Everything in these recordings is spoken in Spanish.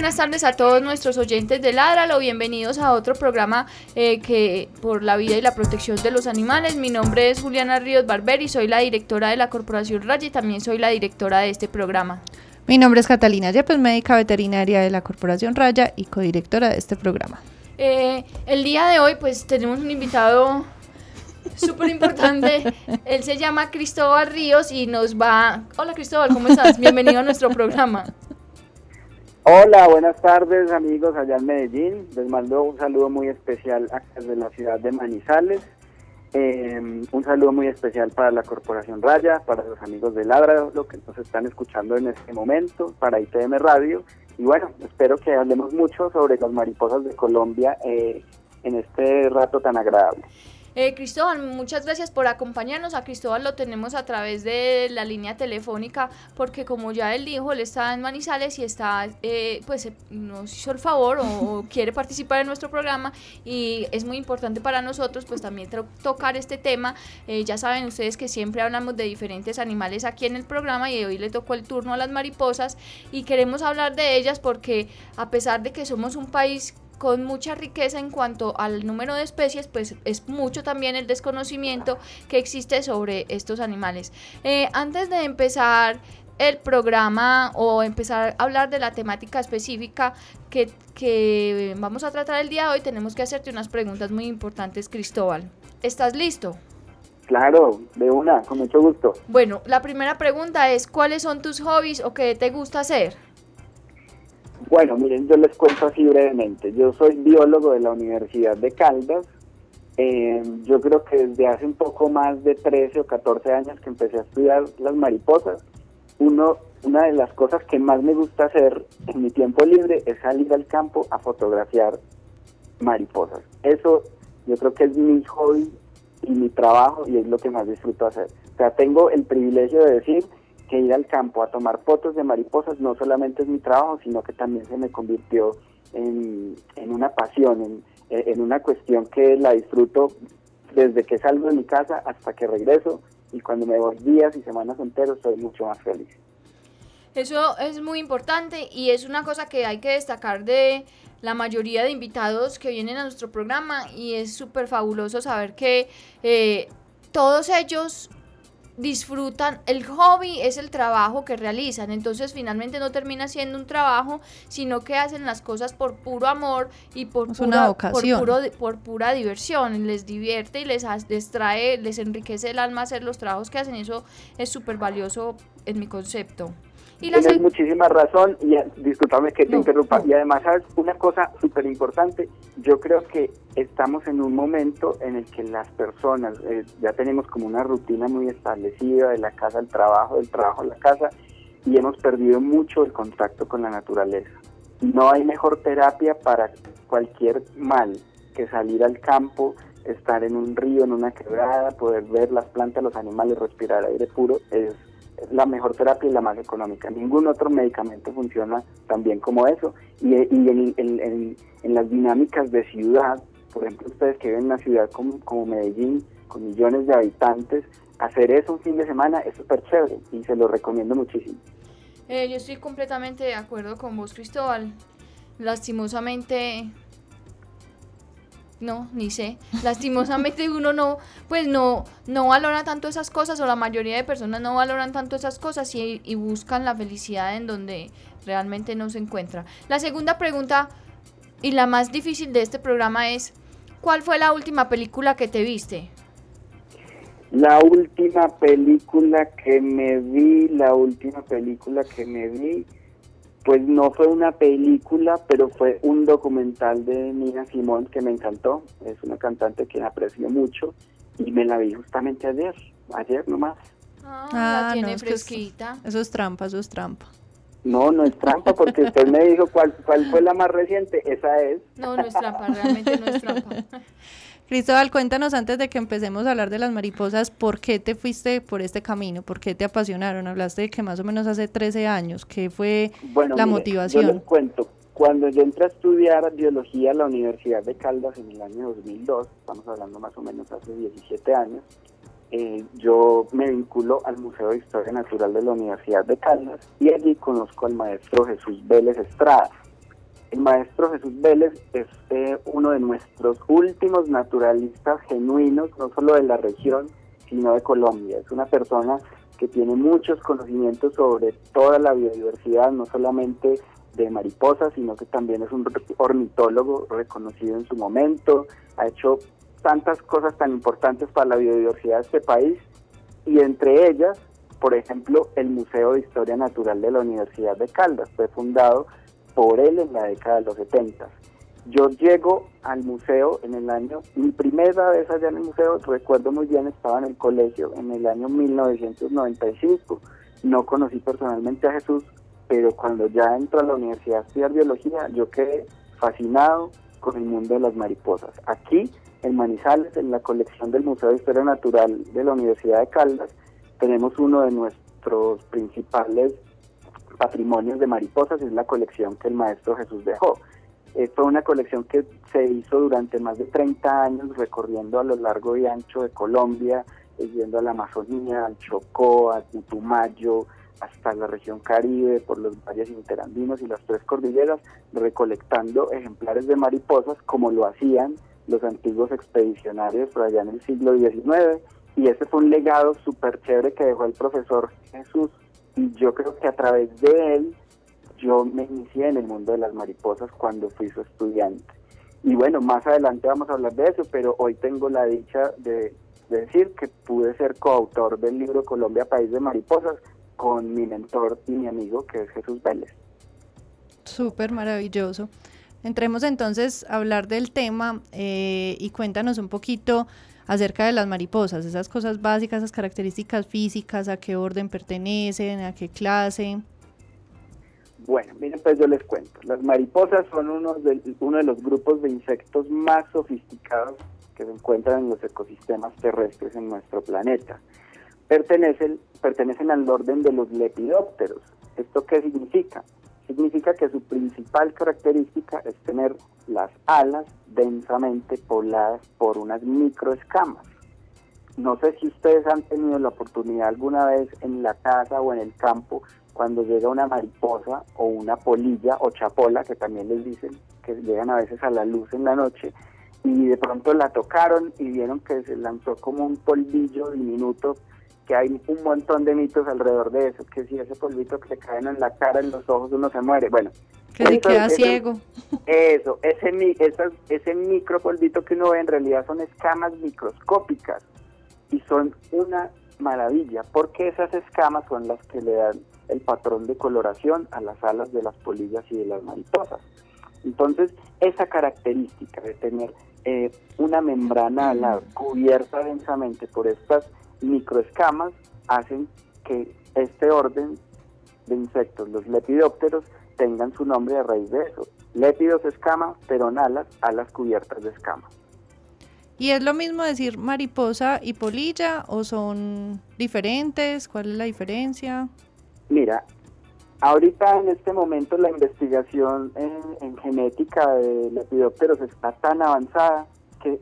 Buenas tardes a todos nuestros oyentes de Ládralo, bienvenidos a otro programa eh, que por la vida y la protección de los animales. Mi nombre es Juliana Ríos Barberi, soy la directora de la Corporación Raya y también soy la directora de este programa. Mi nombre es Catalina Yepes, médica veterinaria de la Corporación Raya y codirectora de este programa. Eh, el día de hoy pues tenemos un invitado súper importante. Él se llama Cristóbal Ríos y nos va... Hola Cristóbal, ¿cómo estás? Bienvenido a nuestro programa. Hola, buenas tardes amigos allá en Medellín. Les mando un saludo muy especial desde la ciudad de Manizales. Eh, un saludo muy especial para la Corporación Raya, para los amigos de Ladra, lo que nos están escuchando en este momento, para ITM Radio. Y bueno, espero que hablemos mucho sobre las mariposas de Colombia eh, en este rato tan agradable. Eh, Cristóbal, muchas gracias por acompañarnos. A Cristóbal lo tenemos a través de la línea telefónica porque como ya él dijo, él está en Manizales y está, eh, pues eh, nos hizo el favor o, quiere participar en nuestro programa y es muy importante para nosotros pues también tocar este tema. Eh, ya saben ustedes que siempre hablamos de diferentes animales aquí en el programa y hoy le tocó el turno a las mariposas y queremos hablar de ellas porque a pesar de que somos un país con mucha riqueza en cuanto al número de especies, pues es mucho también el desconocimiento que existe sobre estos animales. Eh, antes de empezar el programa o empezar a hablar de la temática específica que, que vamos a tratar el día de hoy, tenemos que hacerte unas preguntas muy importantes, Cristóbal. ¿Estás listo? Claro, de una, con mucho gusto. Bueno, la primera pregunta es, ¿cuáles son tus hobbies o qué te gusta hacer? Bueno, miren, yo les cuento así brevemente. Yo soy biólogo de la Universidad de Caldas. Eh, yo creo que desde hace un poco más de 13 o 14 años que empecé a estudiar las mariposas, uno, una de las cosas que más me gusta hacer en mi tiempo libre es salir al campo a fotografiar mariposas. Eso yo creo que es mi hobby y mi trabajo y es lo que más disfruto hacer. O sea, tengo el privilegio de decir que ir al campo a tomar fotos de mariposas no solamente es mi trabajo, sino que también se me convirtió en, una pasión, en, una cuestión que la disfruto desde que salgo de mi casa hasta que regreso y cuando me voy días y semanas enteros soy mucho más feliz. Eso es muy importante y es una cosa que hay que destacar de la mayoría de invitados que vienen a nuestro programa y es súper fabuloso saber que eh, todos ellos disfrutan, el hobby es el trabajo que realizan, entonces finalmente no termina siendo un trabajo, sino que hacen las cosas por puro amor y por, pura, por, puro, por pura diversión, les divierte y les distrae, les enriquece el alma hacer los trabajos que hacen, eso es súper valioso en mi concepto. Tienes muchísima razón y discúlpame que te interrumpa. Y además, ¿sabes? Una cosa súper importante, yo creo que estamos en un momento en el que las personas, eh, ya tenemos como una rutina muy establecida de la casa al trabajo, del trabajo a la casa, y hemos perdido mucho el contacto con la naturaleza. No hay mejor terapia para cualquier mal que salir al campo, estar en un río, en una quebrada, poder ver las plantas, los animales, respirar aire puro, es la mejor terapia y la más económica. Ningún otro medicamento funciona tan bien como eso. Y, en, las dinámicas de ciudad, por ejemplo, ustedes que viven en una ciudad como, como Medellín, con millones de habitantes, hacer eso un fin de semana es súper chévere y se lo recomiendo muchísimo. Eh, yo estoy completamente de acuerdo con vos, Cristóbal. Lastimosamente no, ni sé. Lastimosamente uno no, pues no, no valora tanto esas cosas o la mayoría de personas no valoran tanto esas cosas y, y buscan la felicidad en donde realmente no se encuentra. La segunda pregunta y la más difícil de este programa es, ¿cuál fue la última película que te viste? La última película que me vi, la última película que me vi pues no fue una película, pero fue un documental de Nina Simón que me encantó. Es una cantante que aprecio mucho y me la vi justamente ayer, ayer nomás. Ah, la ah, tiene fresquita. eso es trampa, eso es trampa. No, no es trampa porque usted me dijo cuál, cuál fue la más reciente, esa es. No, no es trampa, realmente no es trampa. Cristóbal, cuéntanos antes de que empecemos a hablar de las mariposas, ¿por qué te fuiste por este camino? ¿Por qué te apasionaron? Hablaste de que más o menos hace 13 años, ¿qué fue la motivación? Yo les cuento, cuando yo entré a estudiar biología en la Universidad de Caldas en el año 2002, estamos hablando más o menos hace 17 años, eh, yo me vinculo al Museo de Historia Natural de la Universidad de Caldas y allí conozco al maestro Jesús Vélez Estrada. El maestro Jesús Vélez es eh, uno de nuestros últimos naturalistas genuinos, no solo de la región, sino de Colombia. Es una persona que tiene muchos conocimientos sobre toda la biodiversidad, no solamente de mariposas, sino que también es un ornitólogo reconocido en su momento, ha hecho tantas cosas tan importantes para la biodiversidad de este país y entre ellas, por ejemplo, el Museo de Historia Natural de la Universidad de Caldas fue fundado por él en la década de los 70. Yo llego al museo en el año, mi primera vez allá en el museo, recuerdo muy bien, estaba en el colegio en el año 1995. No conocí personalmente a Jesús, pero cuando ya entro a la universidad a estudiar biología, yo quedé fascinado con el mundo de las mariposas. Aquí, en Manizales, en la colección del Museo de Historia Natural de la Universidad de Caldas, tenemos uno de nuestros principales patrimonios de mariposas, es la colección que el maestro Jesús dejó. Eh, fue una colección que se hizo durante más de 30 años recorriendo a lo largo y ancho de Colombia, eh, yendo a la Amazonía, al Chocó, a Putumayo, hasta la región Caribe, por los valles interandinos y las tres cordilleras, recolectando ejemplares de mariposas como lo hacían los antiguos expedicionarios por allá en el siglo XIX. Y ese fue un legado súper chévere que dejó el profesor Jesús y yo creo que a través de él yo me inicié en el mundo de las mariposas cuando fui su estudiante. Y bueno, más adelante vamos a hablar de eso, pero hoy tengo la dicha de, decir que pude ser coautor del libro Colombia, País de Mariposas, con mi mentor y mi amigo que es Jesús Vélez. Súper maravilloso. Entremos entonces a hablar del tema eh, y cuéntanos un poquito acerca de las mariposas, esas cosas básicas, esas características físicas, a qué orden pertenecen, a qué clase. Bueno, miren, pues yo les cuento. Las mariposas son uno de, uno de los grupos de insectos más sofisticados que se encuentran en los ecosistemas terrestres en nuestro planeta. Pertenecen, pertenecen al orden de los lepidópteros. ¿Esto qué significa? Significa que su principal característica es tener las alas densamente pobladas por unas microescamas. No sé si ustedes han tenido la oportunidad alguna vez en la casa o en el campo cuando llega una mariposa o una polilla o chapola, que también les dicen que llegan a veces a la luz en la noche, y de pronto la tocaron y vieron que se lanzó como un polvillo diminuto que hay un montón de mitos alrededor de eso, que si ese polvito que le caen en la cara, en los ojos, uno se muere. Bueno, que se queda ciego. Eso, ese, ese, ese micro polvito que uno ve en realidad son escamas microscópicas y son una maravilla, porque esas escamas son las que le dan el patrón de coloración a las alas de las polillas y de las mariposas. Entonces, esa característica de tener eh, una membrana ala cubierta densamente por estas microescamas hacen que este orden de insectos, los lepidópteros, tengan su nombre a raíz de eso. Lépidos escama, pero en alas, alas cubiertas de escama. ¿Y es lo mismo decir mariposa y polilla o son diferentes? ¿Cuál es la diferencia? Mira, ahorita en este momento la investigación en, en genética de lepidópteros está tan avanzada que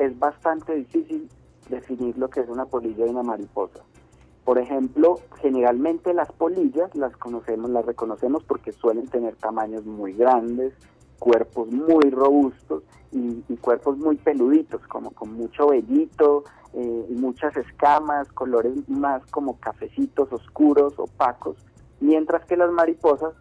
es bastante difícil definir lo que es una polilla y una mariposa. Por ejemplo, generalmente las polillas las conocemos, las reconocemos porque suelen tener tamaños muy grandes, cuerpos muy robustos y, cuerpos muy peluditos, como con mucho vellito eh, muchas escamas, colores más como cafecitos oscuros, opacos, mientras que las mariposas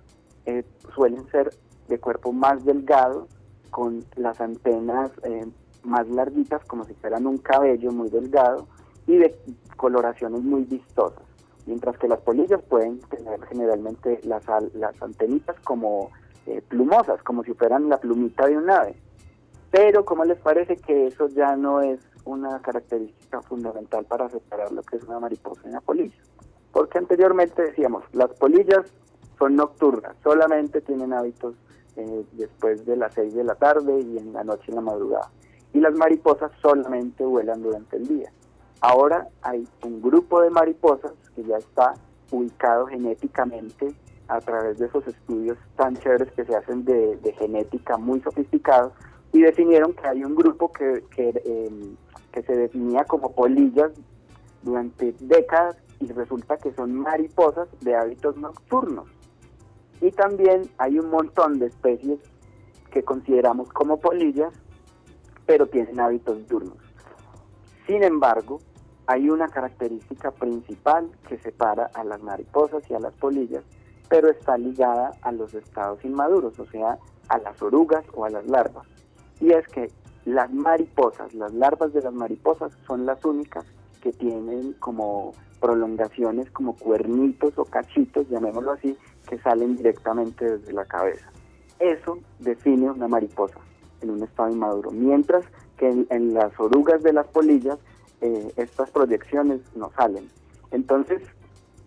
eh, suelen ser de cuerpo más delgado, con las antenas eh, más larguitas, como si fueran un cabello muy delgado y de coloraciones muy vistosas. Mientras que las polillas pueden tener generalmente las, las antenitas como eh, plumosas, como si fueran la plumita de un ave. Pero, ¿cómo les parece que eso ya no es una característica fundamental para separar lo que es una mariposa y una polilla? Porque anteriormente decíamos, las polillas son nocturnas, solamente tienen hábitos eh, después de las 6 de la tarde y en la noche en la madrugada. Y las mariposas solamente vuelan durante el día. Ahora hay un grupo de mariposas que ya está ubicado genéticamente a través de esos estudios tan chéveres que se hacen de, genética muy sofisticados y definieron que hay un grupo que, em, que se definía como polillas durante décadas y resulta que son mariposas de hábitos nocturnos. Y también hay un montón de especies que consideramos como polillas, pero tienen hábitos diurnos. Sin embargo, hay una característica principal que separa a las mariposas y a las polillas, pero está ligada a los estados inmaduros, o sea, a las orugas o a las larvas. Y es que las mariposas, las larvas de las mariposas son las únicas que tienen como prolongaciones como cuernitos o cachitos, llamémoslo así, que salen directamente desde la cabeza. Eso define una mariposa en un estado inmaduro, mientras que en, las orugas de las polillas eh, estas proyecciones no salen. Entonces,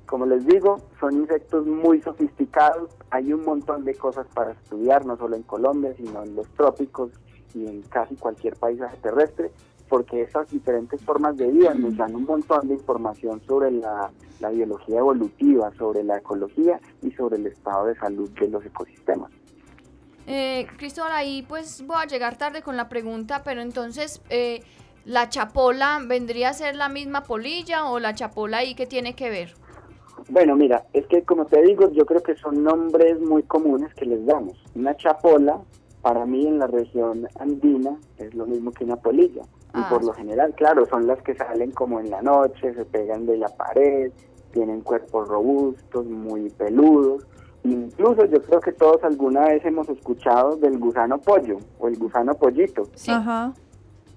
como les digo, son insectos muy sofisticados, hay un montón de cosas para estudiar, no solo en Colombia, sino en los trópicos y en casi cualquier paisaje terrestre, porque esas diferentes formas de vida nos dan un montón de información sobre la, biología evolutiva, sobre la ecología y sobre el estado de salud de los ecosistemas. Eh, Cristóbal, ahí pues voy a llegar tarde con la pregunta, pero entonces, eh, ¿la chapola vendría a ser la misma polilla o la chapola ahí qué tiene que ver? Bueno, mira, es que como te digo, yo creo que son nombres muy comunes que les damos. Una chapola, para mí en la región andina, es lo mismo que una polilla. Y por ah. lo general, claro, son las que salen como en la noche, se pegan de la pared, tienen cuerpos robustos, muy peludos. Incluso yo creo que todos alguna vez hemos escuchado del gusano pollo o el gusano pollito.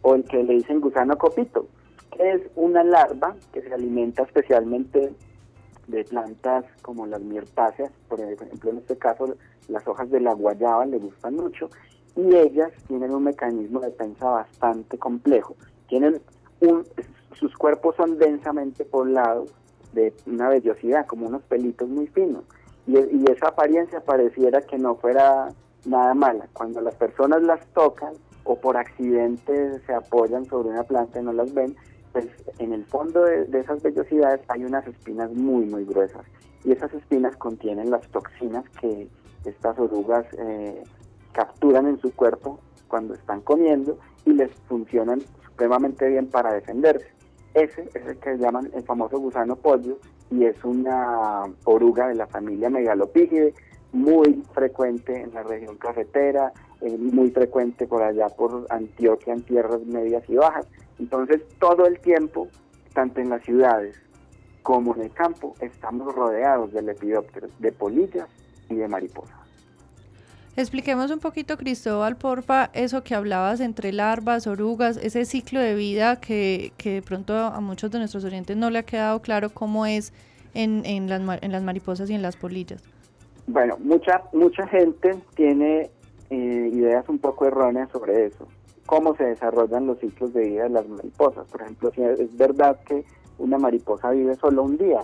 O el que le dicen gusano copito, que es una larva que se alimenta especialmente de plantas como las mirtáceas, por ejemplo en este caso las hojas de la guayaba le gustan mucho, y ellas tienen un mecanismo de defensa bastante complejo. Tienen un, sus cuerpos son densamente poblados de una vellosidad, como unos pelitos muy finos, y, esa apariencia pareciera que no fuera nada mala. Cuando las personas las tocan o por accidente se apoyan sobre una planta y no las ven, pues en el fondo de, esas vellosidades hay unas espinas muy, muy gruesas. Y esas espinas contienen las toxinas que estas orugas eh, capturan en su cuerpo cuando están comiendo y les funcionan supremamente bien para defenderse. Ese es el que llaman el famoso gusano pollo y es una oruga de la familia megalopígide, muy frecuente en la región cafetera, eh, muy frecuente por allá por Antioquia en tierras medias y bajas. Entonces todo el tiempo, tanto en las ciudades como en el campo, estamos rodeados de lepidópteros, de polillas y de mariposas. Expliquemos un poquito, Cristóbal, porfa, eso que hablabas entre larvas, orugas, ese ciclo de vida que, que de pronto a muchos de nuestros oyentes no le ha quedado claro cómo es en, en, las, en las mariposas y en las polillas. Bueno, mucha, mucha gente tiene eh, ideas un poco erróneas sobre eso, cómo se desarrollan los ciclos de vida de las mariposas. Por ejemplo, si es verdad que una mariposa vive solo un día.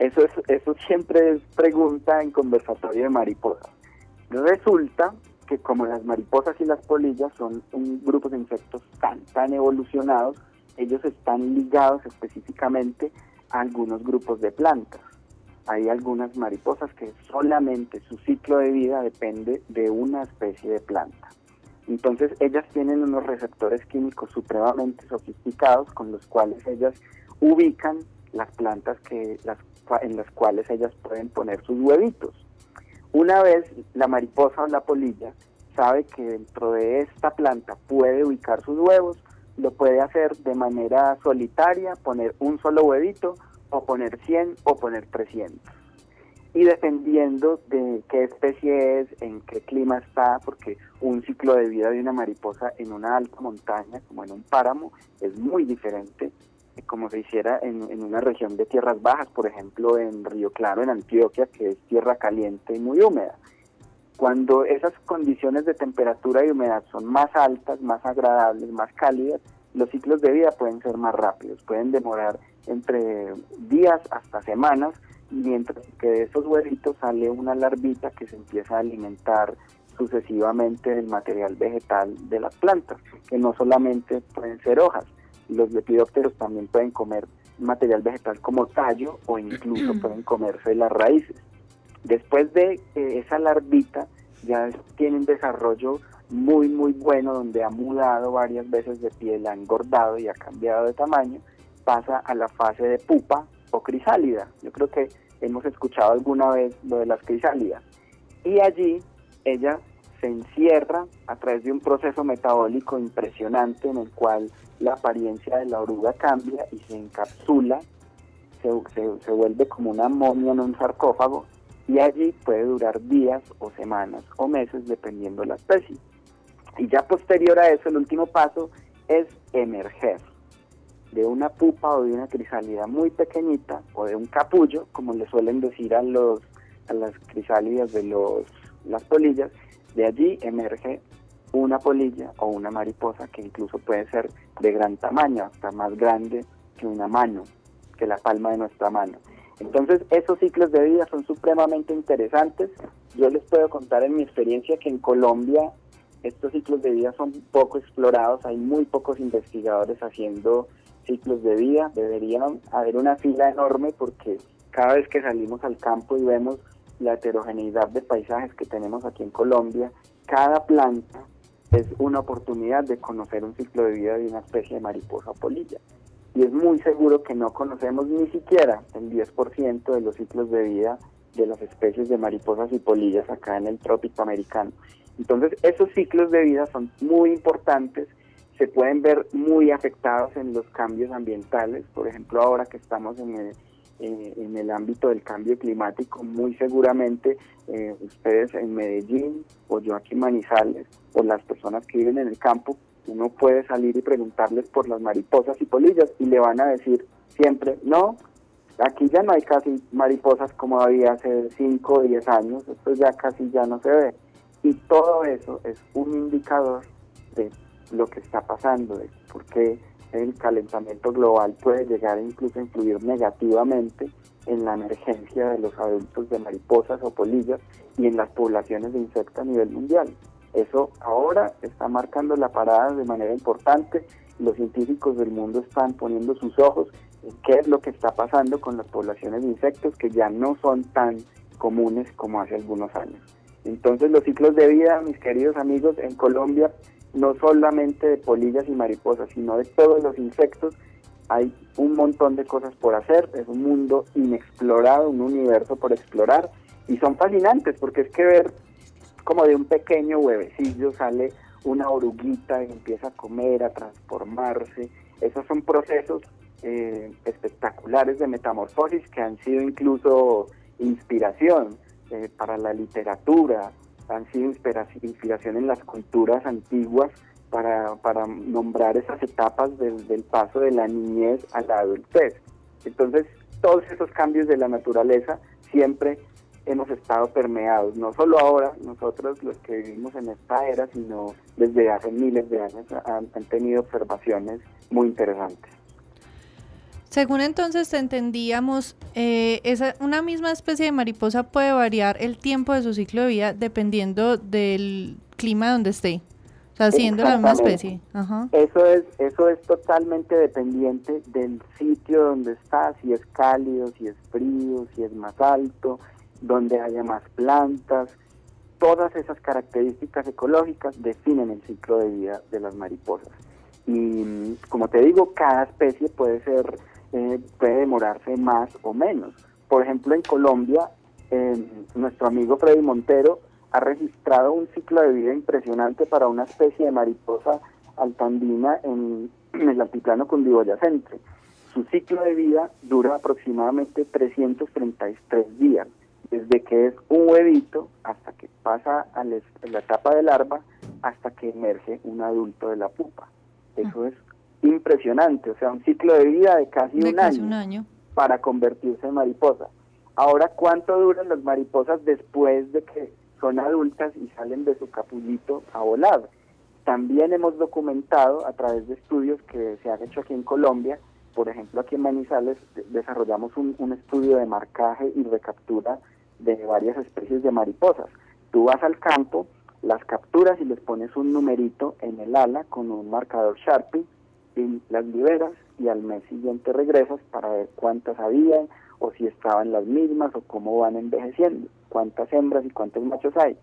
Eso, es, eso siempre es pregunta en conversatorio de mariposas. Resulta que como las mariposas y las polillas son un grupo de insectos tan, tan evolucionados, ellos están ligados específicamente a algunos grupos de plantas. Hay algunas mariposas que solamente su ciclo de vida depende de una especie de planta. Entonces ellas tienen unos receptores químicos supremamente sofisticados con los cuales ellas ubican las plantas que, en las cuales ellas pueden poner sus huevitos. Una vez la mariposa o la polilla sabe que dentro de esta planta puede ubicar sus huevos, lo puede hacer de manera solitaria, poner un solo huevito o poner 100 o poner 300. Y dependiendo de qué especie es, en qué clima está, porque un ciclo de vida de una mariposa en una alta montaña, como en un páramo, es muy diferente como se hiciera en, una región de tierras bajas, por ejemplo en Río Claro, en Antioquia, que es tierra caliente y muy húmeda. Cuando esas condiciones de temperatura y humedad son más altas, más agradables, más cálidas, los ciclos de vida pueden ser más rápidos, pueden demorar entre días hasta semanas mientras que de esos huevitos sale una larvita que se empieza a alimentar sucesivamente del material vegetal de las plantas, que no solamente pueden ser hojas, los lepidópteros también pueden comer material vegetal como tallo o incluso pueden comerse las raíces. Después de que esa larvita ya tiene un desarrollo muy muy bueno donde ha mudado varias veces de piel, ha engordado y ha cambiado de tamaño, pasa a la fase de pupa o crisálida. Yo creo que hemos escuchado alguna vez lo de las crisálidas. Y allí ella se encierra a través de un proceso metabólico impresionante en el cual la apariencia de la oruga cambia y se encapsula, se, vuelve como una momia en un sarcófago y allí puede durar días o semanas o meses dependiendo de la especie. Y ya posterior a eso, el último paso es emerger de una pupa o de una crisálida muy pequeñita o de un capullo, como le suelen decir a los a las crisálidas de los las polillas, de allí emerge una polilla o una mariposa que incluso puede ser de gran tamaño, hasta más grande que una mano, que la palma de nuestra mano. Entonces, esos ciclos de vida son supremamente interesantes. Yo les puedo contar en mi experiencia que en Colombia estos ciclos de vida son poco explorados, hay muy pocos investigadores haciendo ciclos de vida, debería haber una fila enorme porque cada vez que salimos al campo y vemos la heterogeneidad de paisajes que tenemos aquí en Colombia, cada planta es una oportunidad de conocer un ciclo de vida de una especie de mariposa polilla. Y es muy seguro que no conocemos ni siquiera el 10% de los ciclos de vida de las especies de mariposas y polillas acá en el trópico americano. Entonces, esos ciclos de vida son muy importantes, se pueden ver muy afectados en los cambios ambientales, por ejemplo, ahora que estamos en el, en el ámbito del cambio climático, muy seguramente eh, ustedes en Medellín o yo aquí en Manizales, o las personas que viven en el campo, uno puede salir y preguntarles por las mariposas y polillas y le van a decir siempre, no, aquí ya no hay casi mariposas como había hace 5 o 10 años, esto ya casi ya no se ve. Y todo eso es un indicador de lo que está pasando, de por qué el calentamiento global puede llegar incluso a influir negativamente en la emergencia de los adultos de mariposas o polillas y en las poblaciones de insectos a nivel mundial. Eso ahora está marcando la parada de manera importante. Los científicos del mundo están poniendo sus ojos en qué es lo que está pasando con las poblaciones de insectos que ya no son tan comunes como hace algunos años. Entonces los ciclos de vida, mis queridos amigos, en Colombia, no solamente de polillas y mariposas, sino de todos los insectos, hay un montón de cosas por hacer, es un mundo inexplorado, un universo por explorar, y son fascinantes porque es que ver como de un pequeño huevecillo sale una oruguita y empieza a comer, a transformarse, esos son procesos eh, espectaculares de metamorfosis que han sido incluso inspiración eh, para la literatura, han sido inspiración en las culturas antiguas para, para nombrar esas etapas del, del paso de la niñez a la adultez. Entonces, todos esos cambios de la naturaleza siempre hemos estado permeados, no solo ahora, nosotros los que vivimos en esta era, sino desde hace miles de años han tenido observaciones muy interesantes. Según entonces entendíamos, eh, esa, una misma especie de mariposa puede variar el tiempo de su ciclo de vida dependiendo del clima donde esté. O sea, siendo la misma especie. Eso es eso es totalmente dependiente del sitio donde está, si es cálido, si es frío, si es más alto, donde haya más plantas. Todas esas características ecológicas definen el ciclo de vida de las mariposas. Y como te digo, cada especie puede ser eh, puede demorarse más o menos. Por ejemplo, en Colombia, nuestro amigo Freddy Montero ha registrado un ciclo de vida impresionante para una especie de mariposa altandina en, el altiplano cundiboyacense. Su ciclo de vida dura aproximadamente 333 días, desde que es un huevito hasta que pasa a la etapa de larva hasta que emerge un adulto de la pupa. Eso es impresionante, o sea, un ciclo de vida de casi, un, año un, año para convertirse en mariposa. Ahora, ¿cuánto duran las mariposas después de que son adultas y salen de su capullito a volar? También hemos documentado a través de estudios que se han hecho aquí en Colombia por ejemplo, aquí en Manizales desarrollamos un, un estudio de marcaje y recaptura de varias especies de mariposas. Tú vas al campo, las capturas y les pones un numerito en el ala con un marcador Sharpie y las liberas y al mes siguiente regresas para ver cuántas había o si estaban las mismas o cómo van envejeciendo, cuántas hembras y cuántos machos hay.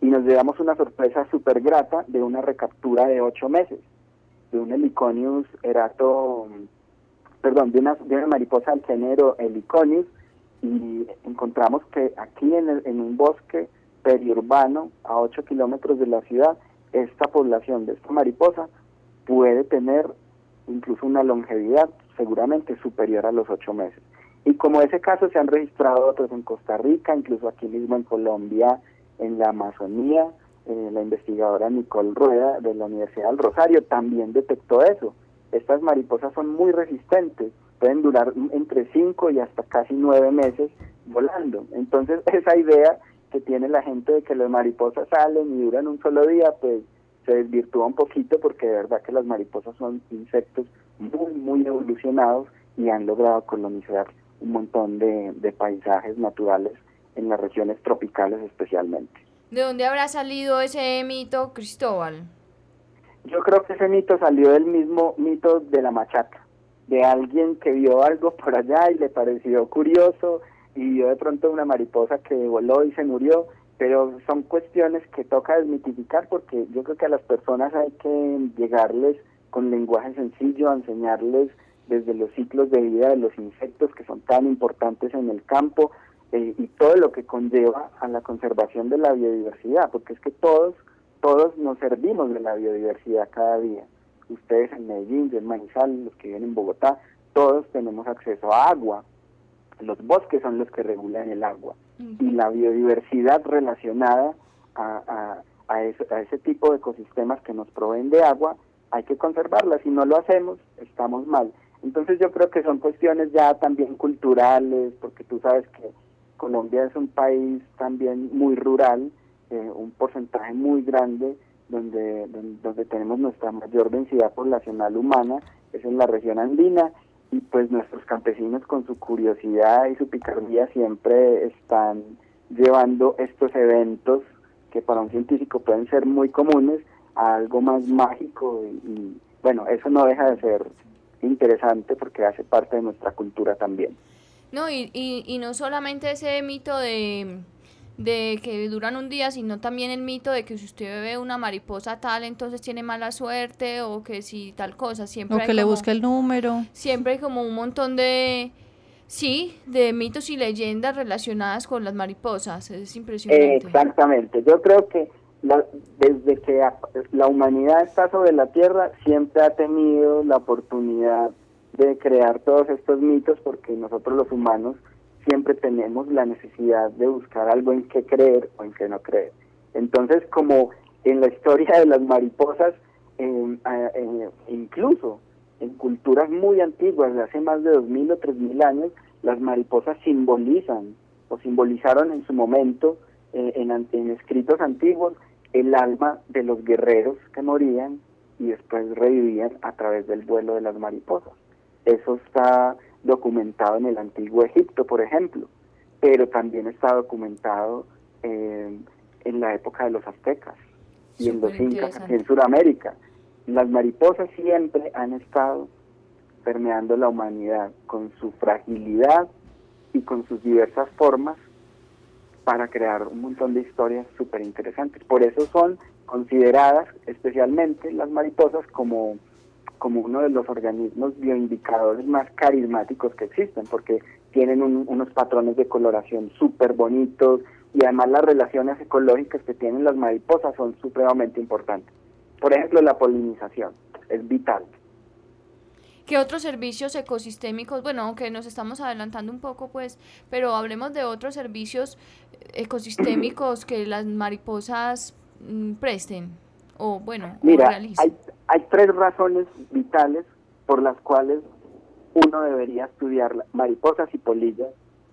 Y nos llevamos una sorpresa súper grata de una recaptura de ocho meses, de un Heliconius erato, perdón, de una, de una mariposa del género Heliconius, y encontramos que aquí en, en un bosque periurbano, a 8 kilómetros de la ciudad, esta población de esta mariposa puede tener incluso una longevidad seguramente superior a los 8 meses. Y como ese caso se han registrado otros en Costa Rica, incluso aquí mismo en Colombia, en la Amazonía, eh, la investigadora Nicole Rueda de la Universidad del Rosario también detectó eso. Estas mariposas son muy resistentes, pueden durar entre 5 y hasta casi 9 meses volando. Entonces esa idea que tiene la gente de que las mariposas salen y duran un solo día, pues se desvirtúa un poquito porque de verdad que las mariposas son insectos muy, muy evolucionados y han logrado colonizar un montón de, de paisajes naturales en las regiones tropicales especialmente. ¿De dónde habrá salido ese mito, Cristóbal? Yo creo que ese mito salió del mismo mito de la machaca, de alguien que vio algo por allá y le pareció curioso y vio de pronto una mariposa que voló y se murió, pero son cuestiones que toca desmitificar porque yo creo que a las personas hay que llegarles con lenguaje sencillo, enseñarles desde los ciclos de vida de los insectos que son tan importantes en el campo eh, y todo lo que conlleva a la conservación de la biodiversidad, porque es que todos, todos nos servimos de la biodiversidad cada día. Ustedes en Medellín, en Manizales, los que viven en Bogotá, todos tenemos acceso a agua, los bosques son los que regulan el agua y la biodiversidad relacionada a, a, ese, tipo de ecosistemas que nos proveen de agua, hay que conservarla. Si no lo hacemos, estamos mal. Entonces yo creo que son cuestiones ya también culturales, porque tú sabes que Colombia es un país también muy rural, eh, un porcentaje muy grande donde, donde tenemos nuestra mayor densidad poblacional humana, es en la región andina y pues nuestros campesinos con su curiosidad y su picardía siempre están llevando estos eventos que para un científico pueden ser muy comunes a algo más mágico y, bueno, eso no deja de ser interesante porque hace parte de nuestra cultura también. No, y, y, y no solamente ese mito de de que duran un día, sino también el mito de que si usted ve una mariposa tal, entonces tiene mala suerte o que si tal cosa, siempre... O que le busque el número. Siempre hay como un montón de... Sí, de mitos y leyendas relacionadas con las mariposas, es impresionante. exactamente, yo creo que desde que la humanidad está sobre la Tierra, siempre ha tenido la oportunidad de crear todos estos mitos porque nosotros los humanos siempre tenemos la necesidad de buscar algo en qué creer o en qué no creer. Entonces, como en la historia de las mariposas, incluso en culturas muy antiguas, de hace más de 2.000 o 3.000 años, las mariposas simbolizan o simbolizaron en su momento eh, en, en escritos antiguos el alma de los guerreros que morían y después revivían a través del vuelo de las mariposas. Eso está documentado en el antiguo Egipto, por ejemplo, pero también está documentado eh, en la época de los aztecas y en los incas aquí en Sudamérica. Las mariposas siempre han estado permeando la humanidad con su fragilidad y con sus diversas formas para crear un montón de historias súper interesantes. Por eso son consideradas especialmente las mariposas como como uno de los organismos bioindicadores más carismáticos que existen, porque tienen unos patrones de coloración súper bonitos y además las relaciones ecológicas que tienen las mariposas son supremamente importantes. Por ejemplo, la polinización es vital. ¿Qué otros servicios ecosistémicos? Bueno, aunque nos estamos adelantando un poco, pues, pero hablemos de otros servicios ecosistémicos que las mariposas mm, presten o, bueno, Mira, Hay, hay tres razones vitales por las cuales uno debería estudiar mariposas y polillas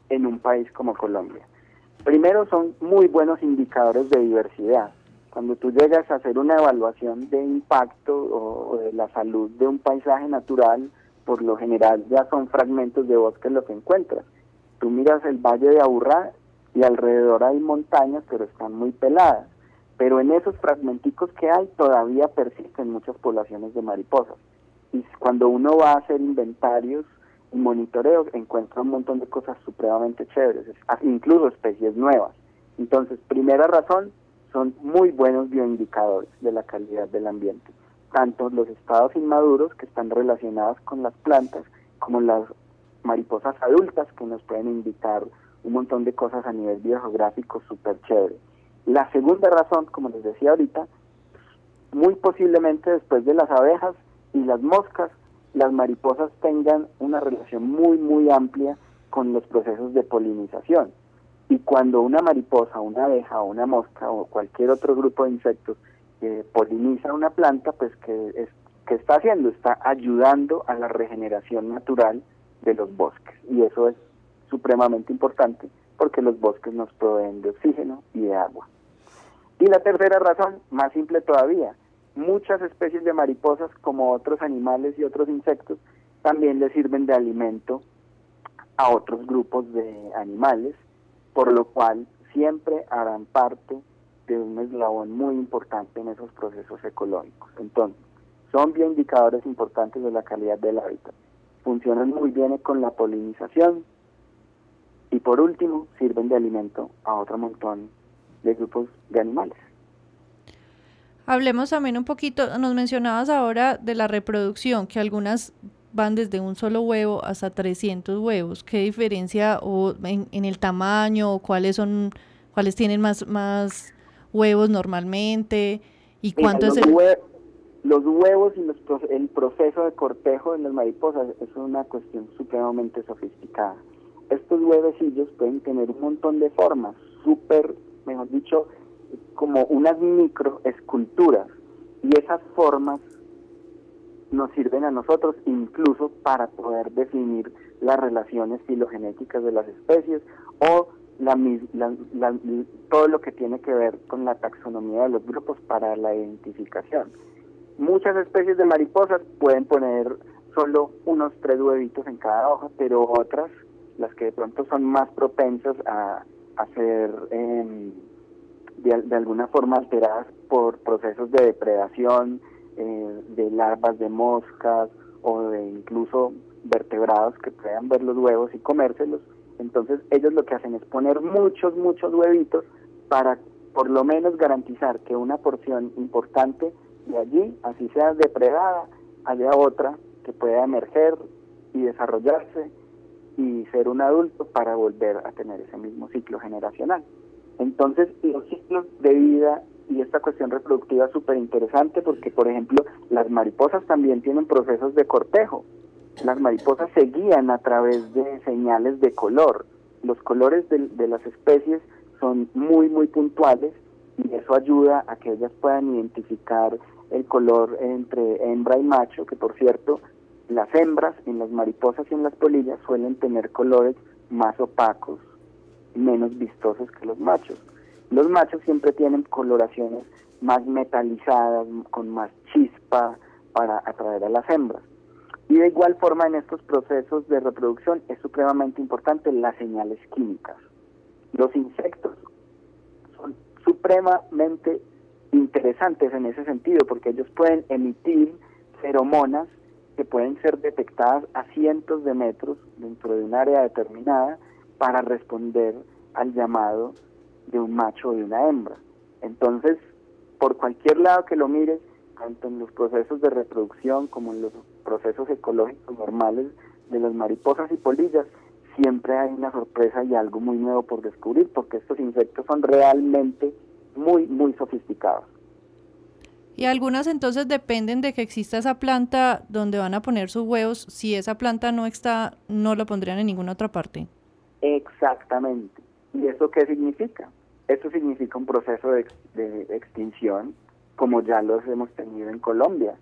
en un país como Colombia. Primero son muy buenos indicadores de diversidad. Cuando tú llegas a hacer una evaluación de impacto o, de la salud de un paisaje natural, por lo general ya son fragmentos de bosque lo que encuentras. Tú miras el valle de Aburrá y alrededor hay montañas, pero están muy peladas. Pero en esos fragmenticos que hay todavía persisten muchas poblaciones de mariposas. Y cuando uno va a hacer inventarios y monitoreos, encuentra un montón de cosas supremamente chéveres, incluso especies nuevas. Entonces, primera razón, son muy buenos bioindicadores de la calidad del ambiente. Tanto los estados inmaduros, que están relacionados con las plantas, como las mariposas adultas, que nos pueden indicar un montón de cosas a nivel biogeográfico súper chévere. La segunda razón, como les decía ahorita, muy posiblemente después de las abejas y las moscas, las mariposas tengan una relación muy, muy amplia con los procesos de polinización. Y cuando una mariposa, una abeja una mosca o cualquier otro grupo de insectos eh, poliniza una planta, pues es, que está haciendo? Está ayudando a la regeneración natural de los bosques. Y eso es supremamente importante porque los bosques nos proveen de oxígeno y de agua. Y la tercera razón, más simple todavía, muchas especies de mariposas, como otros animales y otros insectos, también le sirven de alimento a otros grupos de animales por lo cual siempre harán parte de un eslabón muy importante en esos procesos ecológicos. Entonces, son bien indicadores importantes de la calidad del hábitat. Funcionan muy bien con la polinización y por último sirven de alimento a otro montón de grupos de animales. Hablemos también un poquito, nos mencionabas ahora de la reproducción, que algunas van desde un solo huevo hasta 300 huevos. ¿Qué diferencia o en, el tamaño o cuáles son cuáles tienen más más huevos normalmente y cuánto es el los huevos y los, el proceso de cortejo de las mariposas es una cuestión supremamente sofisticada. Estos huevecillos pueden tener un montón de formas, súper, mejor dicho, como unas microesculturas. Y esas formas nos sirven a nosotros incluso para poder definir las relaciones filogenéticas de las especies o la, todo lo que tiene que ver con la taxonomía de los grupos para la identificación. Muchas especies de mariposas pueden poner solo unos tres huevitos en cada hoja, pero otras, las que de pronto son más propensas a, ser em, de alguna forma alteradas por procesos de depredación, eh, de larvas de moscas o de incluso vertebrados que puedan ver los huevos y comérselos. Entonces ellos lo que hacen es poner muchos, muchos huevitos para por lo menos garantizar que una porción importante de allí, así sea depredada, haya otra que pueda emerger y desarrollarse y ser un adulto para volver a tener ese mismo ciclo generacional. Entonces los ciclos de vida y esta cuestión reproductiva es súper interesante porque, por ejemplo, las mariposas también tienen procesos de cortejo. Las mariposas se guían a través de señales de color. Los colores de, las especies son muy, muy puntuales y eso ayuda a que ellas puedan identificar el color entre hembra y macho, que por cierto, las hembras en las mariposas y en las polillas suelen tener colores más opacos, menos vistosos que los machos. Los machos siempre tienen coloraciones más metalizadas, con más chispa para atraer a las hembras. Y de igual forma en estos procesos de reproducción es supremamente importante las señales químicas. Los insectos son supremamente interesantes en ese sentido porque ellos pueden emitir feromonas que pueden ser detectadas a cientos de metros dentro de un área determinada para responder al llamado de un macho o de una hembra. Entonces, por cualquier lado que lo mires, tanto en los procesos de reproducción como en los procesos ecológicos normales de las mariposas y polillas, siempre hay una sorpresa y algo muy nuevo por descubrir, porque estos insectos son realmente muy, muy sofisticados. Y algunas entonces dependen de que exista esa planta donde van a poner sus huevos. Si esa planta no está, no lo pondrían en ninguna otra parte. Exactamente. ¿Y eso qué significa? Eso significa un proceso de, extinción como ya los hemos tenido en Colombia.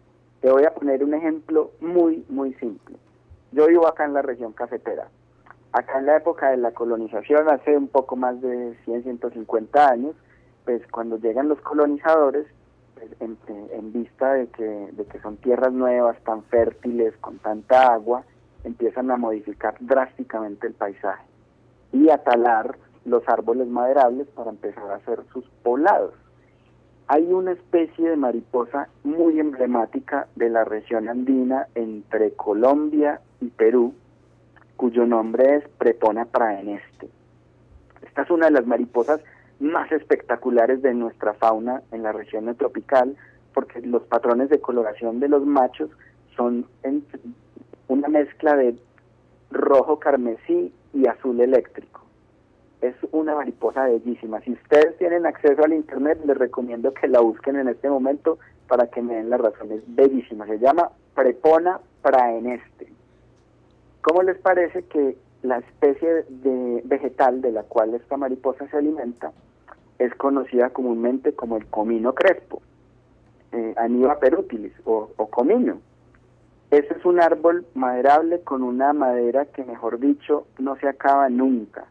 Te voy a poner un ejemplo muy, muy simple. Yo vivo acá en la región cafetera. Acá en la época de la colonización, hace un poco más de 100, 150 años, pues cuando llegan los colonizadores, en, vista de que, de que son tierras nuevas, tan fértiles, con tanta agua, empiezan a modificar drásticamente el paisaje y a talar los árboles maderables para empezar a hacer sus poblados. Hay una especie de mariposa muy emblemática de la región andina entre Colombia y Perú, cuyo nombre es Prepona praeneste. Esta es una de las mariposas más espectaculares de nuestra fauna en la región tropical, porque los patrones de coloración de los machos son una mezcla de rojo carmesí y azul eléctrico. Es una mariposa bellísima. Si ustedes tienen acceso al internet, les recomiendo que la busquen en este momento para que me den las razones. Bellísima. Se llama Prepona praeneste. ¿Cómo les parece que la especie de vegetal de la cual esta mariposa se alimenta es conocida comúnmente como el comino crespo, eh, Aniva perutilis o, comino? Ese es un árbol maderable con una madera que, mejor dicho, no se acaba nunca.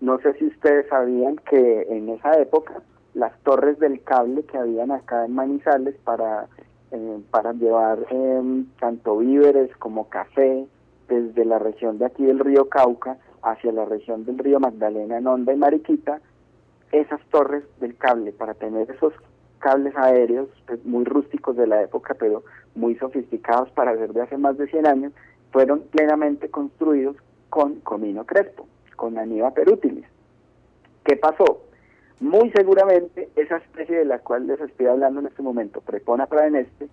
No sé si ustedes sabían que en esa época las torres del cable que habían acá en Manizales para, eh, para llevar em, tanto víveres como café desde la región de aquí del río Cauca hacia la región del río Magdalena, en Honda y Mariquita, esas torres del cable para tener esos cables aéreos pues, muy rústicos de la época, pero muy sofisticados para ser de hace más de 100 años, fueron plenamente construidos con comino crespo, con Aniva perutilis. ¿Qué pasó? Muy seguramente esa especie de la cual les estoy hablando en este momento, Prepona praeneste,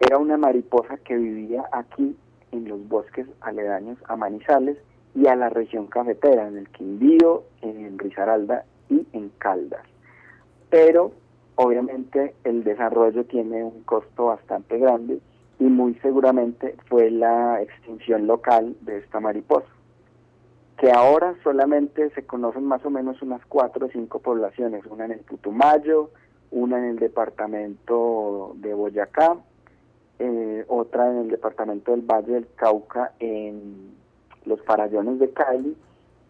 era una mariposa que vivía aquí en los bosques aledaños a Manizales y a la región cafetera, en el Quindío, en Risaralda y en Caldas. Pero obviamente el desarrollo tiene un costo bastante grande y muy seguramente fue la extinción local de esta mariposa, que ahora solamente se conocen más o menos unas cuatro o cinco poblaciones, una en el Putumayo, una en el departamento de Boyacá, eh, otra en el departamento del Valle del Cauca, en los farallones de Cali,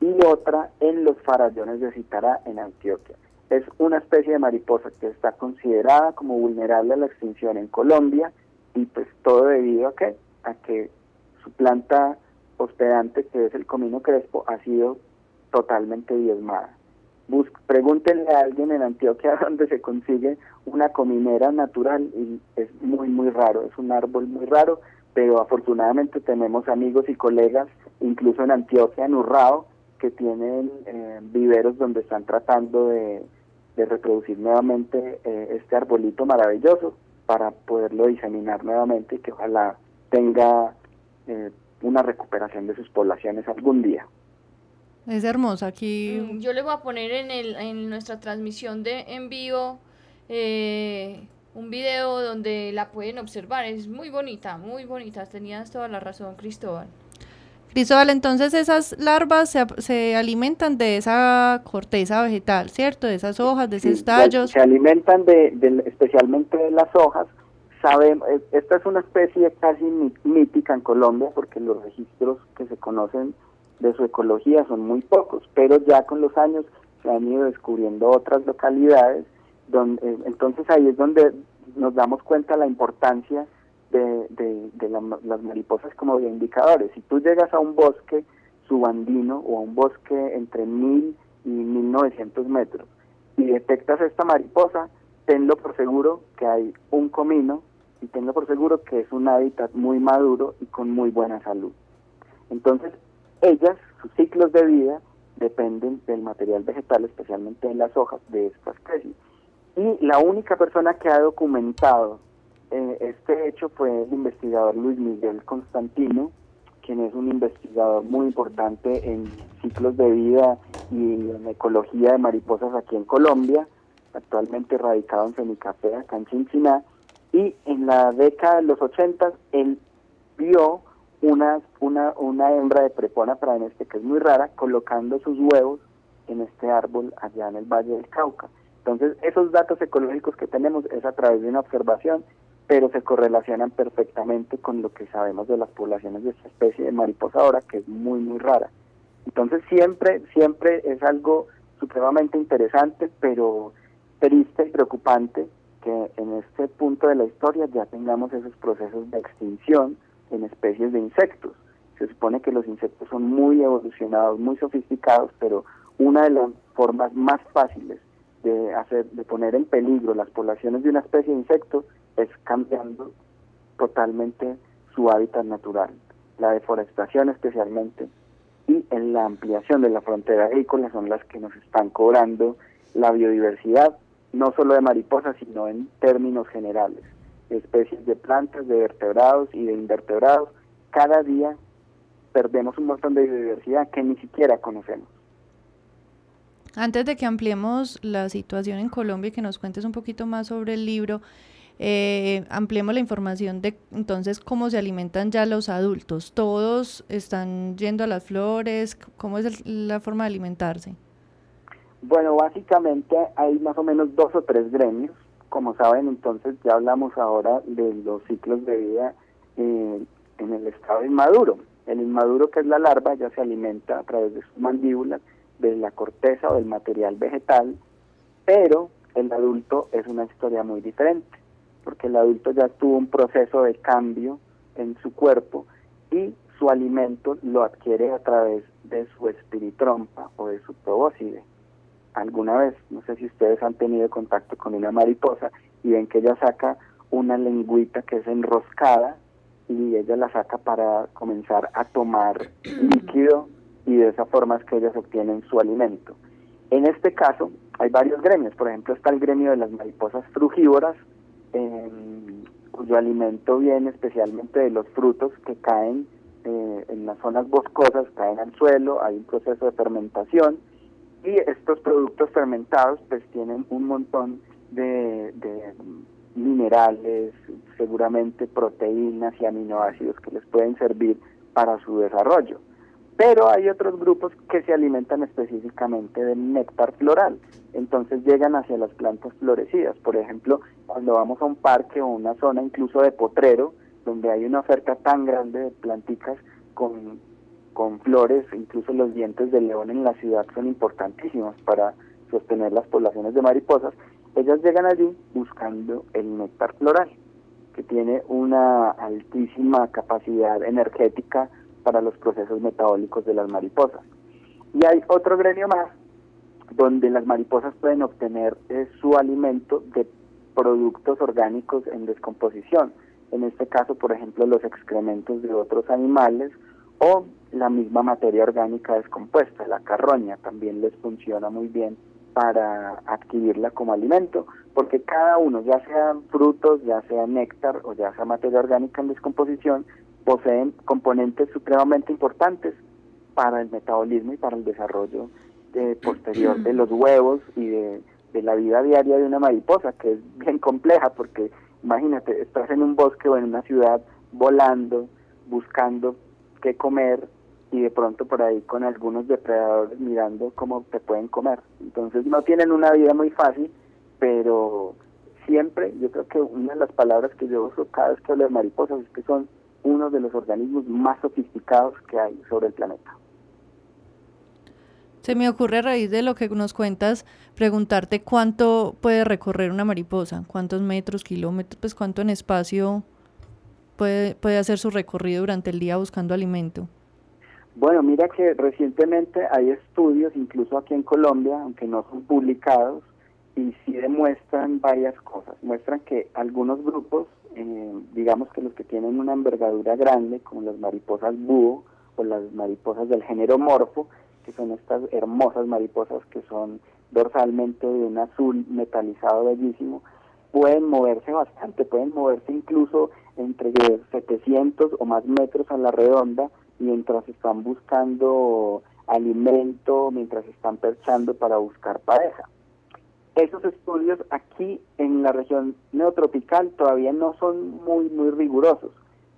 y otra en los farallones de Citará, en Antioquia es una especie de mariposa que está considerada como vulnerable a la extinción en Colombia y pues todo debido a que, a que su planta hospedante, que es el comino crespo, ha sido totalmente diezmada. pregúntenle a alguien en Antioquia donde se consigue una cominera natural y es muy, muy raro, es un árbol muy raro, pero afortunadamente tenemos amigos y colegas, incluso en Antioquia, en Urrao, que tienen eh, viveros donde están tratando de de reproducir nuevamente eh, este arbolito maravilloso para poderlo diseminar nuevamente y que ojalá tenga eh, una recuperación de sus poblaciones algún día. Es hermosa aquí. Mm, yo le voy a poner en, el, en nuestra transmisión de en vivo eh, un video donde la pueden observar. Es muy bonita, muy bonita. Tenías toda la razón, Cristóbal. Cristóbal, entonces esas larvas se, se, alimentan de esa corteza vegetal, ¿cierto? De esas hojas, de esos tallos. Se, alimentan de, especialmente de las hojas. Sabemos, eh, esta es una especie casi mítica en Colombia porque los registros que se conocen de su ecología son muy pocos, pero ya con los años se han ido descubriendo otras localidades, donde, eh, entonces ahí es donde nos damos cuenta la importancia de, de, las mariposas como indicadores. Si tú llegas a un bosque subandino o a un bosque entre 1000 y 1900 metros y detectas esta mariposa, tenlo por seguro que hay un comino y tenlo por seguro que es un hábitat muy maduro y con muy buena salud. Entonces, ellas, sus ciclos de vida, dependen del material vegetal, especialmente de las hojas de esta especie. Y la única persona que ha documentado eh, este hecho fue el investigador Luis Miguel Constantino, quien es un investigador muy importante en ciclos de vida y en ecología de mariposas aquí en Colombia, actualmente radicado en Semicafé, acá en Cincinnati, y en la década de los 80 él vio una, una, una hembra de prepona para en este que es muy rara, colocando sus huevos en este árbol allá en el Valle del Cauca. Entonces, esos datos ecológicos que tenemos es a través de una observación pero se correlacionan perfectamente con lo que sabemos de las poblaciones de esta especie de mariposa ahora, que es muy, muy rara. Entonces siempre, siempre es algo supremamente interesante, pero triste y preocupante que en este punto de la historia ya tengamos esos procesos de extinción en especies de insectos. Se supone que los insectos son muy evolucionados, muy sofisticados, pero una de las formas más fáciles de hacer, de poner en peligro las poblaciones de una especie de insecto es cambiando totalmente su hábitat natural. La deforestación especialmente y en la ampliación de la frontera agrícola son las que nos están cobrando la biodiversidad, no solo de mariposas, sino en términos generales, especies de plantas, de vertebrados y de invertebrados. Cada día perdemos un montón de biodiversidad que ni siquiera conocemos. Antes de que ampliemos la situación en Colombia y que nos cuentes un poquito más sobre el libro, eh, ampliemos la información de entonces cómo se alimentan ya los adultos. ¿Todos están yendo a las flores? ¿Cómo es la forma de alimentarse? Bueno, básicamente hay más o menos dos o tres gremios. Como saben, entonces ya hablamos ahora de los ciclos de vida eh, en el estado inmaduro. El inmaduro, que es la larva, ya se alimenta a través de sus mandíbulas de la corteza o del material vegetal, pero el adulto es una historia muy diferente, porque el adulto ya tuvo un proceso de cambio en su cuerpo y su alimento lo adquiere a través de su espiritrompa o de su probóscide. Alguna vez, no sé si ustedes han tenido contacto con una mariposa y ven que ella saca una lengüita que es enroscada y ella la saca para comenzar a tomar líquido y de esa forma es que ellas obtienen su alimento. En este caso hay varios gremios, por ejemplo está el gremio de las mariposas frugívoras, cuyo alimento viene especialmente de los frutos que caen eh, en las zonas boscosas, caen al suelo, hay un proceso de fermentación y estos productos fermentados pues tienen un montón de, de minerales, seguramente proteínas y aminoácidos que les pueden servir para su desarrollo. Pero hay otros grupos que se alimentan específicamente del néctar floral, entonces llegan hacia las plantas florecidas. Por ejemplo, cuando vamos a un parque o una zona incluso de potrero, donde hay una oferta tan grande de planticas con, con flores, incluso los dientes de león en la ciudad son importantísimos para sostener las poblaciones de mariposas, ellas llegan allí buscando el néctar floral, que tiene una altísima capacidad energética para los procesos metabólicos de las mariposas. Y hay otro gremio más donde las mariposas pueden obtener eh, su alimento de productos orgánicos en descomposición. En este caso, por ejemplo, los excrementos de otros animales o la misma materia orgánica descompuesta, la carroña, también les funciona muy bien para adquirirla como alimento, porque cada uno, ya sean frutos, ya sea néctar o ya sea materia orgánica en descomposición, poseen componentes supremamente importantes para el metabolismo y para el desarrollo de, posterior de los huevos y de, la vida diaria de una mariposa, que es bien compleja porque imagínate, estás en un bosque o en una ciudad volando, buscando qué comer y de pronto por ahí con algunos depredadores mirando cómo te pueden comer. Entonces no tienen una vida muy fácil, pero siempre, yo creo que una de las palabras que yo uso cada vez que hablo de mariposas es que son uno de los organismos más sofisticados que hay sobre el planeta. Se me ocurre a raíz de lo que nos cuentas preguntarte cuánto puede recorrer una mariposa, cuántos metros, kilómetros, pues cuánto en espacio puede, puede hacer su recorrido durante el día buscando alimento. Bueno, mira que recientemente hay estudios, incluso aquí en Colombia, aunque no son publicados, y sí demuestran varias cosas. Muestran que algunos grupos eh, digamos que los que tienen una envergadura grande, como las mariposas búho o las mariposas del género morfo, que son estas hermosas mariposas que son dorsalmente de un azul metalizado bellísimo, pueden moverse bastante, pueden moverse incluso entre 700 o más metros a la redonda mientras están buscando alimento, mientras están perchando para buscar pareja. Esos estudios aquí en la región neotropical todavía no son muy, muy rigurosos,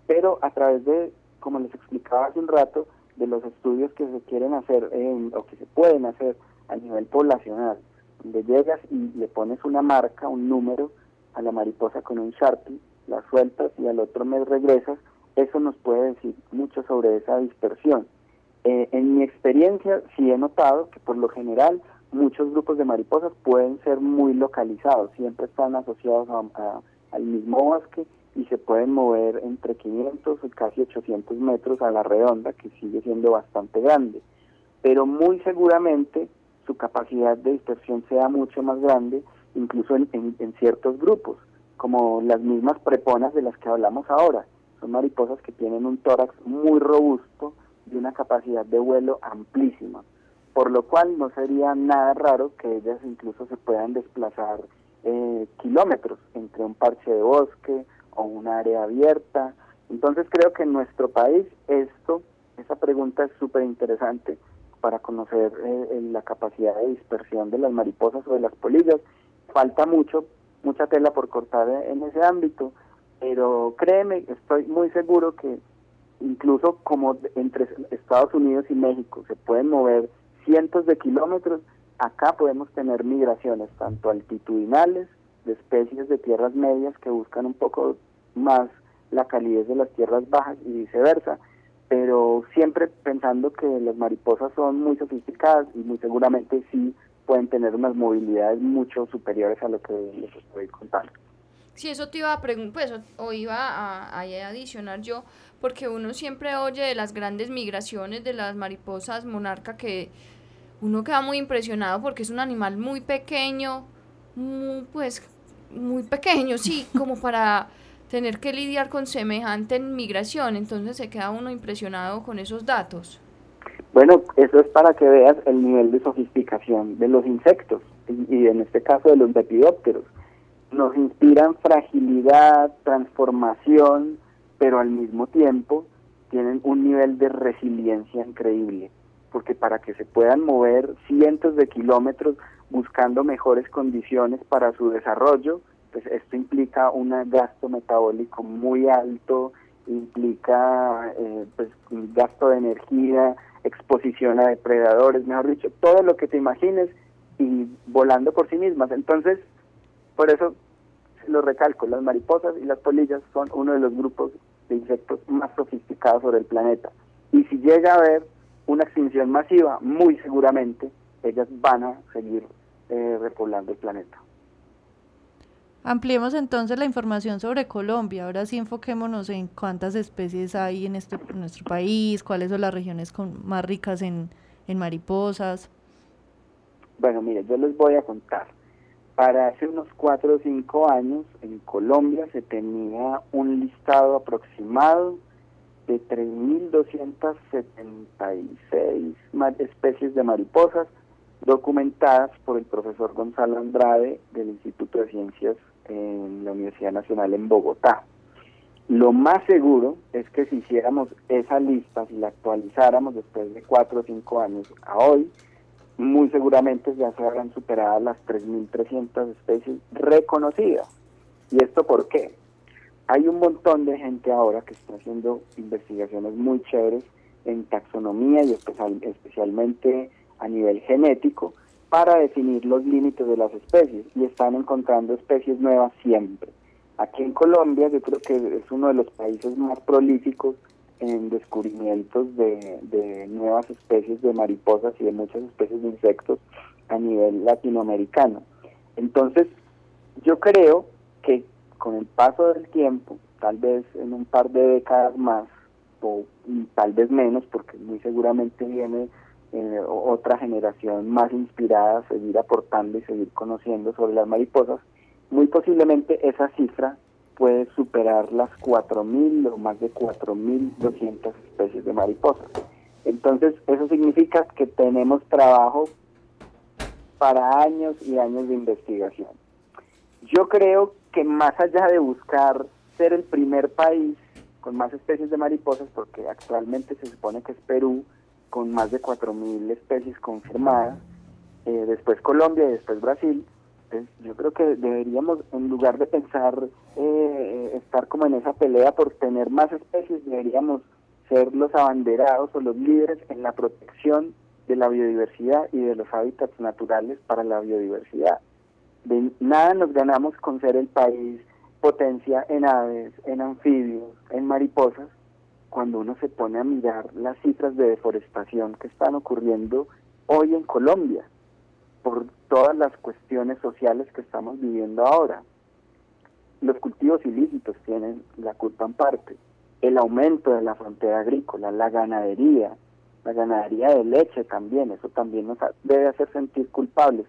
pero a través de, como les explicaba hace un rato, de los estudios que se quieren hacer o que se pueden hacer a nivel poblacional, donde llegas y le pones una marca, un número a la mariposa con un Sharpie, la sueltas y al otro mes regresas, eso nos puede decir mucho sobre esa dispersión. Eh, en mi experiencia sí he notado que por lo general muchos grupos de mariposas pueden ser muy localizados, siempre están asociados al mismo bosque y se pueden mover entre 500 y casi 800 metros a la redonda, que sigue siendo bastante grande. Pero muy seguramente su capacidad de dispersión sea mucho más grande, incluso en ciertos grupos, como las mismas preponas de las que hablamos ahora. Son mariposas que tienen un tórax muy robusto y una capacidad de vuelo amplísima, por lo cual no sería nada raro que ellas incluso se puedan desplazar eh, kilómetros entre un parche de bosque o un área abierta. Entonces creo que en nuestro país esto, esa pregunta es súper interesante para conocer eh, la capacidad de dispersión de las mariposas o de las polillas. Falta mucho, mucha tela por cortar en ese ámbito, pero créeme, estoy muy seguro que incluso como entre Estados Unidos y México se pueden mover cientos de kilómetros, acá podemos tener migraciones tanto altitudinales de especies de tierras medias que buscan un poco más la calidez de las tierras bajas y viceversa, pero siempre pensando que las mariposas son muy sofisticadas y muy seguramente sí pueden tener unas movilidades mucho superiores a lo que les estoy contando. Sí, eso te iba a preguntar, pues, o iba a, a, adicionar yo, porque uno siempre oye de las grandes migraciones de las mariposas monarca que uno queda muy impresionado porque es un animal muy pequeño, muy, pues, muy pequeño, sí, como para tener que lidiar con semejante migración, entonces se queda uno impresionado con esos datos. Bueno, eso es para que veas el nivel de sofisticación de los insectos y, y en este caso de los lepidópteros nos inspiran fragilidad, transformación, pero al mismo tiempo tienen un nivel de resiliencia increíble, porque para que se puedan mover cientos de kilómetros buscando mejores condiciones para su desarrollo, pues esto implica un gasto metabólico muy alto, implica eh, pues, un gasto de energía, exposición a depredadores, mejor dicho, todo lo que te imagines y volando por sí mismas. Entonces, por eso lo recalco, las mariposas y las polillas son uno de los grupos de insectos más sofisticados sobre el planeta. Y si llega a haber una extinción masiva, muy seguramente ellas van a seguir eh, repoblando el planeta. Ampliemos entonces la información sobre Colombia. Ahora sí enfoquémonos en cuántas especies hay en, este, en nuestro país, cuáles son las regiones con, más ricas en, en mariposas. Bueno, mire, yo les voy a contar. Para hace unos cuatro o cinco años en Colombia se tenía un listado aproximado de 3.276 especies de mariposas documentadas por el profesor Gonzalo Andrade del Instituto de Ciencias en la Universidad Nacional en Bogotá. Lo más seguro es que si hiciéramos esa lista, si la actualizáramos después de cuatro o cinco años a hoy, muy seguramente ya se habrán superado las 3.300 especies reconocidas. ¿Y esto por qué? Hay un montón de gente ahora que está haciendo investigaciones muy chéveres en taxonomía y especialmente a nivel genético para definir los límites de las especies y están encontrando especies nuevas siempre. Aquí en Colombia yo creo que es uno de los países más prolíficos en descubrimientos de, nuevas especies de mariposas y de muchas especies de insectos a nivel latinoamericano. Entonces, yo creo que con el paso del tiempo, tal vez en un par de décadas más, o tal vez menos, porque muy seguramente viene eh, otra generación más inspirada a seguir aportando y seguir conociendo sobre las mariposas, muy posiblemente esa cifra puede superar las 4.000 o más de 4.200 especies de mariposas. Entonces, eso significa que tenemos trabajo para años y años de investigación. Yo creo que más allá de buscar ser el primer país con más especies de mariposas, porque actualmente se supone que es Perú, con más de 4.000 especies confirmadas, eh, después Colombia y después Brasil, yo creo que deberíamos, en lugar de pensar eh, estar como en esa pelea por tener más especies, deberíamos ser los abanderados o los líderes en la protección de la biodiversidad y de los hábitats naturales para la biodiversidad. De nada nos ganamos con ser el país potencia en aves, en anfibios, en mariposas, cuando uno se pone a mirar las cifras de deforestación que están ocurriendo hoy en Colombia por todas las cuestiones sociales que estamos viviendo ahora. Los cultivos ilícitos tienen la culpa en parte, el aumento de la frontera agrícola, la ganadería, la ganadería de leche también, eso también nos debe hacer sentir culpables.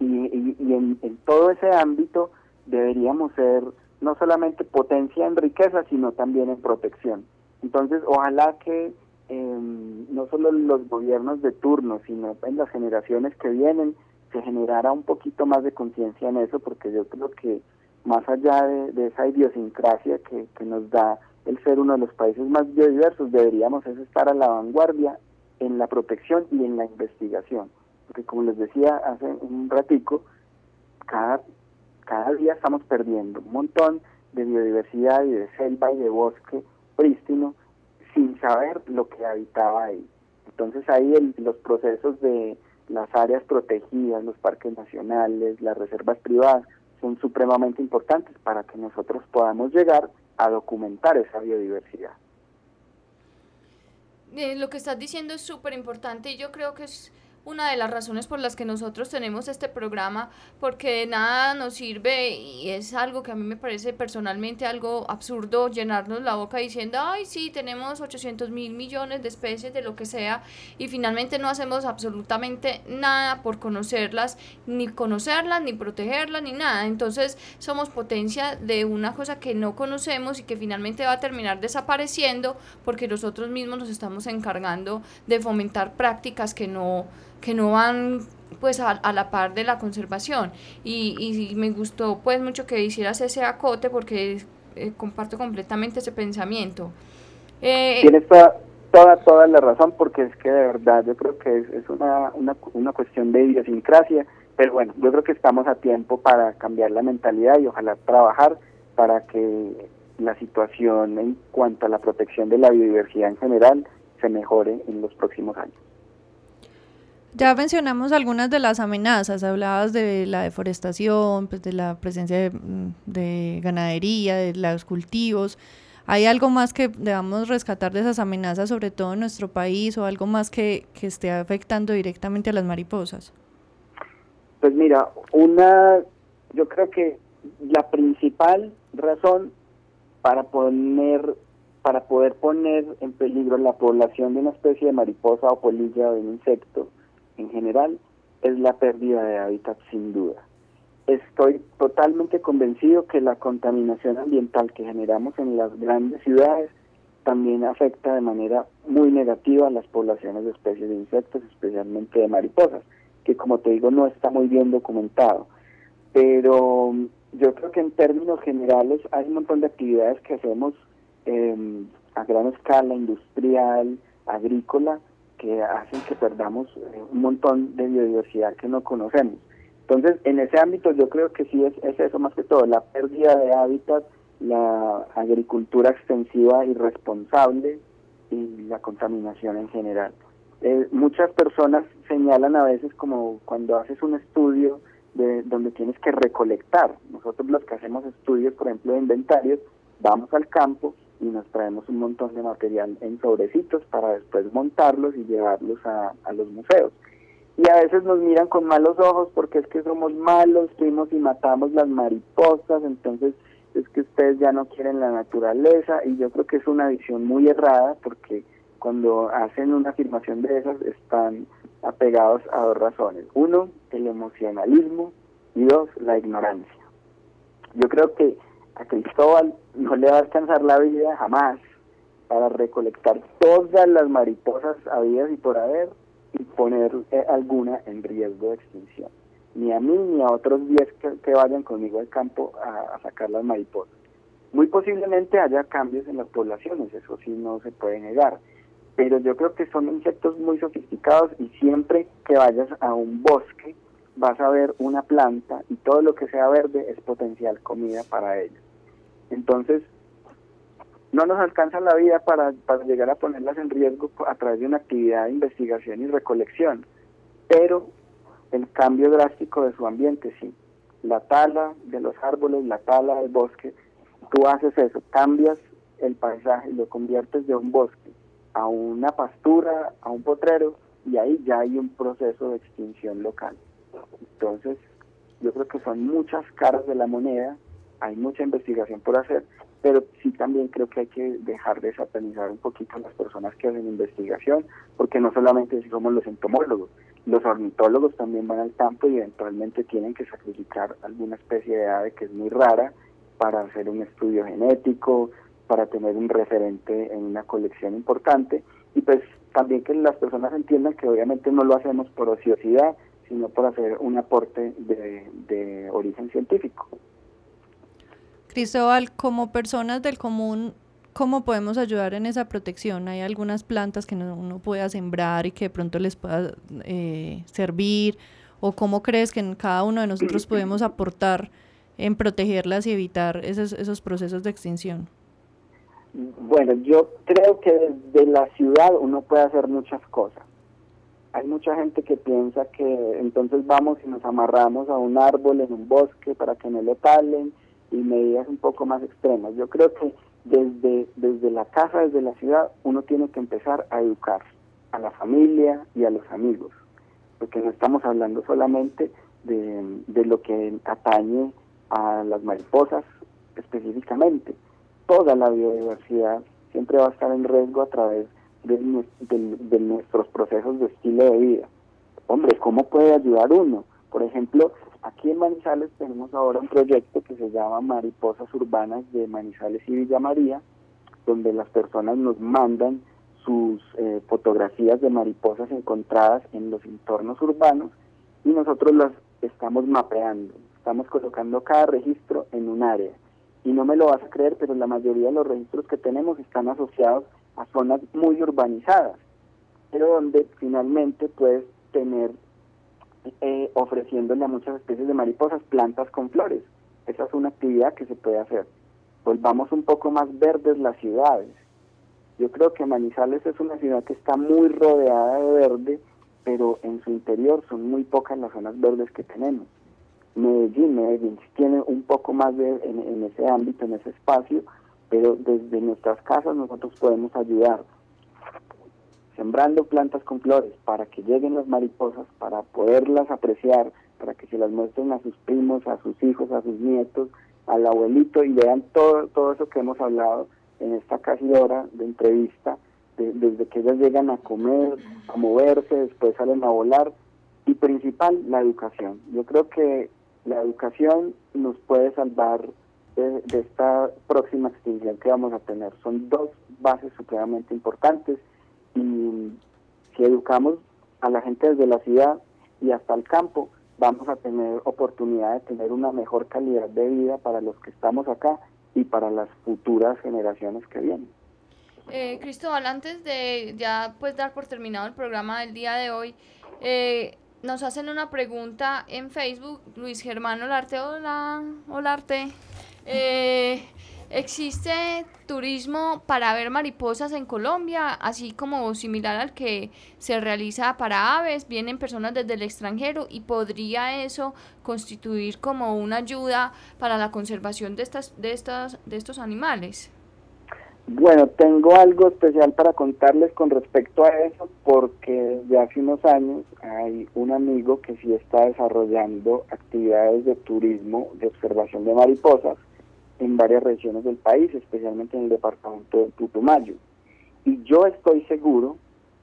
Y, en, todo ese ámbito deberíamos ser no solamente potencia en riqueza, sino también en protección. Entonces, ojalá que Em, no solo los gobiernos de turno, sino en las generaciones que vienen, se generara un poquito más de conciencia en eso, porque yo creo que más allá de, esa idiosincrasia que, nos da el ser uno de los países más biodiversos, deberíamos estar a la vanguardia en la protección y en la investigación. Porque como les decía hace un ratico, cada, cada día estamos perdiendo un montón de biodiversidad y de selva y de bosque prístino sin saber lo que habitaba ahí. Entonces ahí los procesos de las áreas protegidas, los parques nacionales, las reservas privadas, son supremamente importantes para que nosotros podamos llegar a documentar esa biodiversidad. Lo que estás diciendo es súper importante y yo creo que es una de las razones por las que nosotros tenemos este programa, porque nada nos sirve y es algo que a mí me parece personalmente algo absurdo llenarnos la boca diciendo, ay, sí, tenemos 800 mil millones de especies de lo que sea y finalmente no hacemos absolutamente nada por conocerlas, ni conocerlas, ni protegerlas, ni nada. Entonces somos potencia de una cosa que no conocemos y que finalmente va a terminar desapareciendo porque nosotros mismos nos estamos encargando de fomentar prácticas que no que no van pues a, la par de la conservación y, y, me gustó pues mucho que hicieras ese acote porque eh, comparto completamente ese pensamiento. Eh, Tienes toda, toda, toda la razón porque es que de verdad yo creo que es, es una, una, una cuestión de idiosincrasia, pero bueno, yo creo que estamos a tiempo para cambiar la mentalidad y ojalá trabajar para que la situación en cuanto a la protección de la biodiversidad en general se mejore en los próximos años. Ya mencionamos algunas de las amenazas, hablabas de la deforestación, pues de la presencia mm, de, ganadería, de los cultivos. ¿Hay algo más que debamos rescatar de esas amenazas, sobre todo en nuestro país, o algo más que, que esté afectando directamente a las mariposas? Pues mira, una, yo creo que la principal razón para poner para poder poner en peligro la población de una especie de mariposa o polilla o de un insecto en general es la pérdida de hábitat sin duda. Estoy totalmente convencido que la contaminación ambiental que generamos en las grandes ciudades también afecta de manera muy negativa a las poblaciones de especies de insectos, especialmente de mariposas, que como te digo no está muy bien documentado. Pero yo creo que en términos generales hay un montón de actividades que hacemos em, a gran escala, industrial, agrícola, que hacen que perdamos eh, un montón de biodiversidad que no conocemos. Entonces, en ese ámbito yo creo que sí es, es eso más que todo, la pérdida de hábitat, la agricultura extensiva irresponsable y la contaminación en general. Eh, muchas personas señalan a veces como cuando haces un estudio de donde tienes que recolectar. Nosotros los que hacemos estudios, por ejemplo, de inventarios, vamos al campo y nos traemos un montón de material en sobrecitos para después montarlos y llevarlos a, los museos. Y a veces nos miran con malos ojos porque es que somos malos, fuimos y matamos las mariposas, entonces es que ustedes ya no quieren la naturaleza y yo creo que es una visión muy errada porque cuando hacen una afirmación de esas están apegados a dos razones. Uno, el emocionalismo y dos, la ignorancia. Yo creo que a Cristóbal no le va a alcanzar la vida jamás para recolectar todas las mariposas habidas y por haber y poner eh, alguna en riesgo de extinción. Ni a mí ni a otros 10 que, vayan conmigo al campo a, sacar las mariposas. Muy posiblemente haya cambios en las poblaciones, eso sí no se puede negar, pero yo creo que son insectos muy sofisticados y siempre que vayas a un bosque vas a ver una planta y todo lo que sea verde es potencial comida para ellos. Entonces, no nos alcanza la vida para, para llegar a ponerlas en riesgo a través de una actividad de investigación y recolección, pero el cambio drástico de su ambiente, sí. La tala de los árboles, la tala del bosque, tú haces eso, cambias el paisaje, lo conviertes de un bosque a una pastura, a un potrero, y ahí ya hay un proceso de extinción local. Entonces, yo creo que son muchas caras de la moneda, hay mucha investigación por hacer, pero sí también creo que hay que dejar de satanizar un poquito a las personas que hacen investigación, porque no solamente somos los entomólogos, los ornitólogos también van al campo y eventualmente tienen que sacrificar alguna especie de ave que es muy rara para hacer un estudio genético, para tener un referente en una colección importante y pues también que las personas entiendan que obviamente no lo hacemos por ociosidad, sino por hacer un aporte de, de origen científico. Cristóbal, como personas del común, ¿cómo podemos ayudar en esa protección? ¿Hay algunas plantas que uno pueda sembrar y que de pronto les pueda eh, servir? ¿O cómo crees que en cada uno de nosotros podemos aportar en protegerlas y evitar esos, esos procesos de extinción? Bueno, yo creo que desde la ciudad uno puede hacer muchas cosas. Hay mucha gente que piensa que entonces vamos y nos amarramos a un árbol en un bosque para que no lo talen y medidas un poco más extremas. Yo creo que desde, desde la casa, desde la ciudad, uno tiene que empezar a educar a la familia y a los amigos, porque no estamos hablando solamente de, de lo que atañe a las mariposas específicamente. Toda la biodiversidad siempre va a estar en riesgo a través de, de nuestros procesos de estilo de vida. Hombre, ¿cómo puede ayudar uno? Por ejemplo, Aquí en Manizales tenemos ahora un proyecto que se llama Mariposas Urbanas de Manizales y Villa María, donde las personas nos mandan sus eh, fotografías de mariposas encontradas en los entornos urbanos y nosotros las estamos mapeando, estamos colocando cada registro en un área. Y no me lo vas a creer, pero la mayoría de los registros que tenemos están asociados a zonas muy urbanizadas, pero donde finalmente puedes tener eh, ofreciéndole a muchas especies de mariposas plantas con flores. Esa es una actividad que se puede hacer. Volvamos un poco más verdes las ciudades. Yo creo que Manizales es una ciudad que está muy rodeada de verde, pero en su interior son muy pocas las zonas verdes que tenemos. Medellín, Medellín tiene un poco más de, en, en ese ámbito, en ese espacio, pero desde nuestras casas nosotros podemos ayudar sembrando plantas con flores para que lleguen las mariposas, para poderlas apreciar, para que se las muestren a sus primos, a sus hijos, a sus nietos, al abuelito y vean todo, todo eso que hemos hablado en esta casi hora de entrevista, desde que ellas llegan a comer, a moverse, después salen a volar y principal, la educación. Yo creo que la educación nos puede salvar de, de esta próxima extinción que vamos a tener. Son dos bases supremamente importantes y si educamos a la gente desde la ciudad y hasta el campo, vamos a tener oportunidad de tener una mejor calidad de vida para los que estamos acá y para las futuras generaciones que vienen. Eh, Cristóbal, antes de ya pues dar por terminado el programa del día de hoy, eh, nos hacen una pregunta en Facebook, Luis Germán Olarte, hola, Olarte. Eh, ¿Existe turismo para ver mariposas en Colombia, así como similar al que se realiza para aves? Vienen personas desde el extranjero y podría eso constituir como una ayuda para la conservación de estas de estas de estos animales. Bueno, tengo algo especial para contarles con respecto a eso porque ya hace unos años hay un amigo que sí está desarrollando actividades de turismo de observación de mariposas en varias regiones del país, especialmente en el departamento de Putumayo. Y yo estoy seguro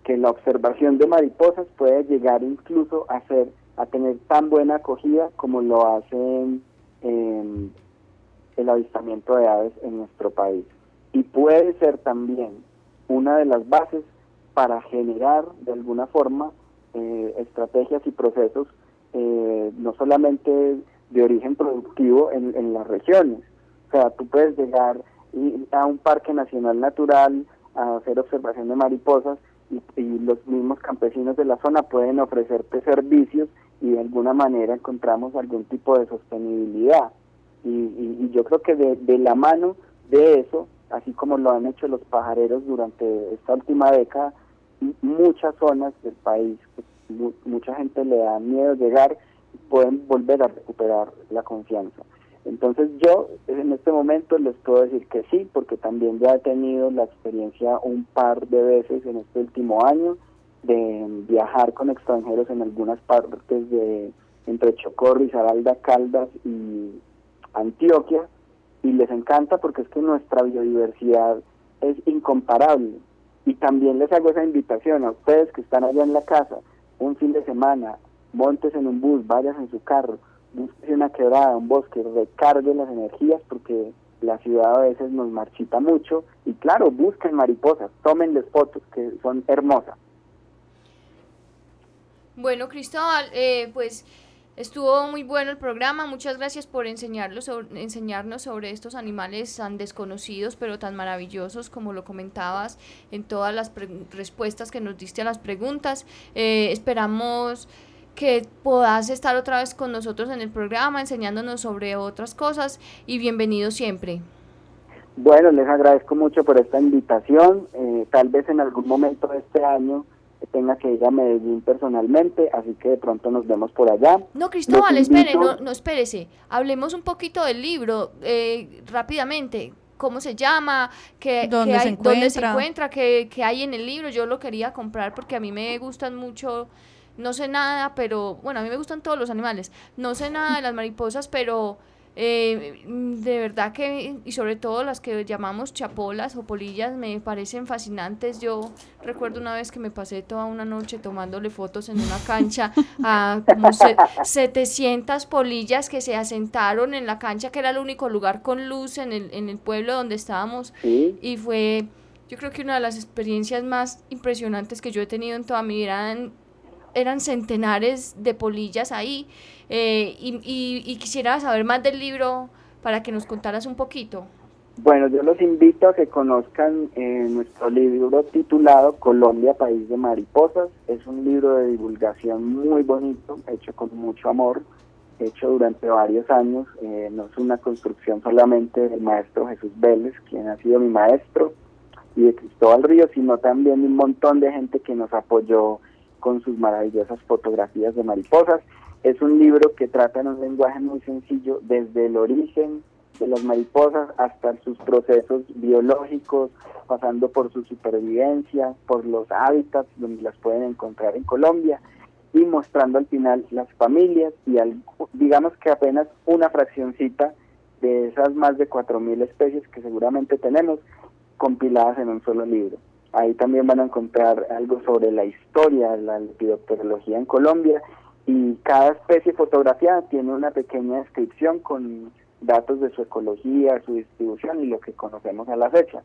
que la observación de mariposas puede llegar incluso a ser a tener tan buena acogida como lo hacen el avistamiento de aves en nuestro país. Y puede ser también una de las bases para generar de alguna forma eh, estrategias y procesos eh, no solamente de origen productivo en las regiones, o sea, tú puedes llegar a un parque nacional natural a hacer observación de mariposas y, los mismos campesinos de la zona pueden ofrecerte servicios y de alguna manera encontramos algún tipo de sostenibilidad. Y, yo creo que de, la mano de eso, así como lo han hecho los pajareros durante esta última década, muchas zonas del país, mucha gente le da miedo llegar, pueden volver a recuperar la confianza. Entonces yo en este momento les puedo decir que sí, porque también ya he tenido la experiencia un par de veces en este último año de viajar con extranjeros en algunas partes de, entre Chocó, Risaralda, Caldas y Antioquia, y les encanta porque es que nuestra biodiversidad es incomparable. Y también les hago esa invitación a ustedes que están allá en la casa, un fin de semana, montes en un bus, vayas en su carro, busquen una quebrada, un bosque, recargue las energías porque la ciudad a veces nos marchita mucho y claro, busquen mariposas, tómenles fotos que son hermosas. Bueno, Cristóbal, eh, pues estuvo muy bueno el programa. Muchas gracias por enseñarnos sobre estos animales tan desconocidos, pero tan maravillosos, como lo comentabas en todas las respuestas que nos diste a las preguntas. Eh, esperamos que puedas estar otra vez con nosotros en el programa, enseñándonos sobre otras cosas y bienvenido siempre. Bueno, les agradezco mucho por esta invitación. Eh, tal vez en algún momento de este año tenga que ir a Medellín personalmente, así que de pronto nos vemos por allá. No, Cristóbal, espere, no, no espérese. Hablemos un poquito del libro eh, rápidamente. ¿Cómo se llama? ¿Qué, ¿Dónde, se encuentra? ¿Dónde se encuentra? ¿Qué, ¿Qué hay en el libro? Yo lo quería comprar porque a mí me gustan mucho no sé nada, pero bueno, a mí me gustan todos los animales. No sé nada de las mariposas, pero eh, de verdad que, y sobre todo las que llamamos chapolas o polillas, me parecen fascinantes. Yo recuerdo una vez que me pasé toda una noche tomándole fotos en una cancha a como 700 polillas que se asentaron en la cancha, que era el único lugar con luz en el, en el pueblo donde estábamos. Y fue, yo creo que una de las experiencias más impresionantes que yo he tenido en toda mi vida eran centenares de polillas ahí. Eh, y, quisiera saber más del libro para que nos contaras un poquito. Bueno, yo los invito a que conozcan eh, nuestro libro titulado Colombia, País de Mariposas. Es un libro de divulgación muy bonito, hecho con mucho amor, hecho durante varios años. Eh, no es una construcción solamente del maestro Jesús Vélez, quien ha sido mi maestro, y de Cristóbal Ríos, sino también de un montón de gente que nos apoyó con sus maravillosas fotografías de mariposas. Es un libro que trata en un lenguaje muy sencillo desde el origen de las mariposas hasta sus procesos biológicos, pasando por su supervivencia, por los hábitats donde las pueden encontrar en Colombia y mostrando al final las familias y digamos que apenas una fraccioncita de esas más de 4.000 especies que seguramente tenemos compiladas en un solo libro. Ahí también van a encontrar algo sobre la historia de la lepidopterología en Colombia y cada especie fotografiada tiene una pequeña descripción con datos de su ecología, su distribución y lo que conocemos a la fecha.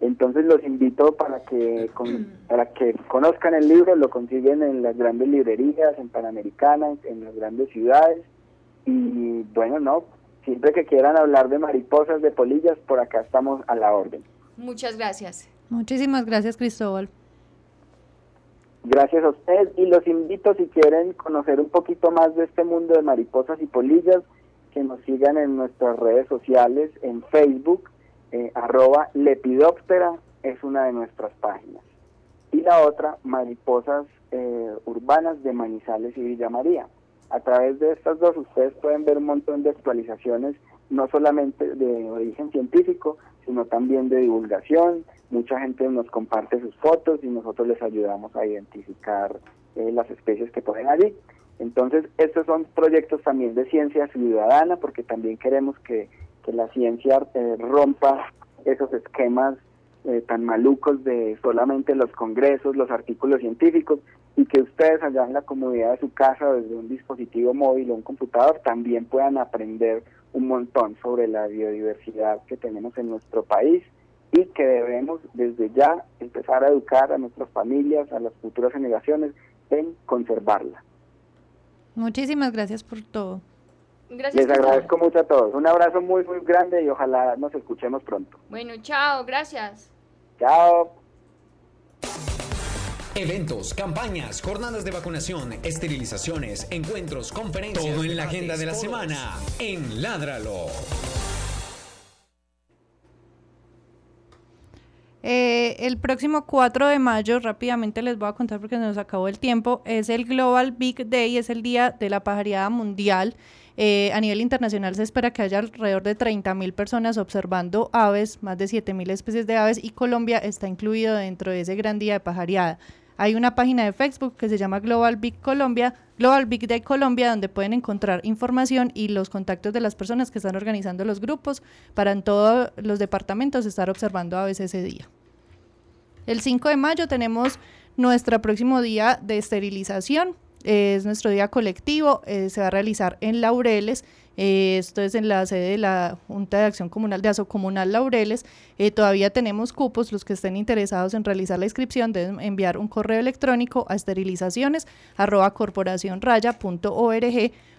Entonces los invito para que para que conozcan el libro, lo consiguen en las grandes librerías, en Panamericana, en las grandes ciudades y bueno, no, siempre que quieran hablar de mariposas, de polillas, por acá estamos a la orden. Muchas gracias. Muchísimas gracias, Cristóbal. Gracias a usted y los invito si quieren conocer un poquito más de este mundo de mariposas y polillas, que nos sigan en nuestras redes sociales, en Facebook, eh, arroba lepidóptera es una de nuestras páginas. Y la otra, mariposas eh, urbanas de Manizales y Villa María. A través de estas dos ustedes pueden ver un montón de actualizaciones, no solamente de origen científico, sino también de divulgación, mucha gente nos comparte sus fotos y nosotros les ayudamos a identificar eh, las especies que ponen allí. Entonces, estos son proyectos también de ciencia ciudadana, porque también queremos que, la ciencia eh, rompa esos esquemas eh, tan malucos de solamente los congresos, los artículos científicos, y que ustedes allá en la comodidad de su casa, desde un dispositivo móvil o un computador, también puedan aprender un montón sobre la biodiversidad que tenemos en nuestro país y que debemos desde ya empezar a educar a nuestras familias, a las futuras generaciones en conservarla. Muchísimas gracias por todo. Gracias, Les agradezco mucho a todos. Un abrazo muy, muy grande y ojalá nos escuchemos pronto. Bueno, chao, gracias. Chao. Eventos, campañas, jornadas de vacunación, esterilizaciones, encuentros, conferencias. Todo en la agenda de la semana en Ládralo. Eh, el próximo 4 de mayo, rápidamente les voy a contar porque se nos acabó el tiempo, es el Global Big Day, es el Día de la Pajareada Mundial. Eh, a nivel internacional se espera que haya alrededor de 30 mil personas observando aves, más de 7 mil especies de aves, y Colombia está incluido dentro de ese gran día de pajareada. Hay una página de Facebook que se llama Global Big Colombia, Global Big Day Colombia, donde pueden encontrar información y los contactos de las personas que están organizando los grupos para en todos los departamentos estar observando a veces ese día. El 5 de mayo tenemos nuestro próximo día de esterilización es nuestro día colectivo, eh, se va a realizar en Laureles, eh, esto es en la sede de la Junta de Acción Comunal de Aso Comunal Laureles. Eh, todavía tenemos cupos, los que estén interesados en realizar la inscripción deben enviar un correo electrónico a esterilizaciones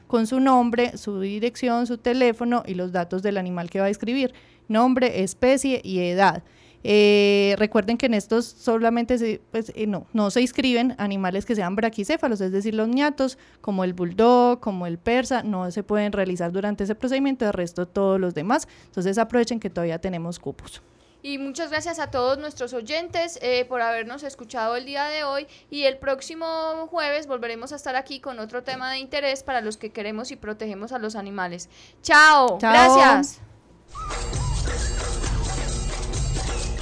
con su nombre, su dirección, su teléfono y los datos del animal que va a escribir, nombre, especie y edad. Eh, recuerden que en estos solamente se, pues, eh, no, no se inscriben animales que sean braquicéfalos, es decir, los ñatos, como el bulldog, como el persa, no se pueden realizar durante ese procedimiento, de resto todos los demás. Entonces aprovechen que todavía tenemos cupos. Y muchas gracias a todos nuestros oyentes eh, por habernos escuchado el día de hoy. Y el próximo jueves volveremos a estar aquí con otro tema de interés para los que queremos y protegemos a los animales. Chao. Chao. Gracias.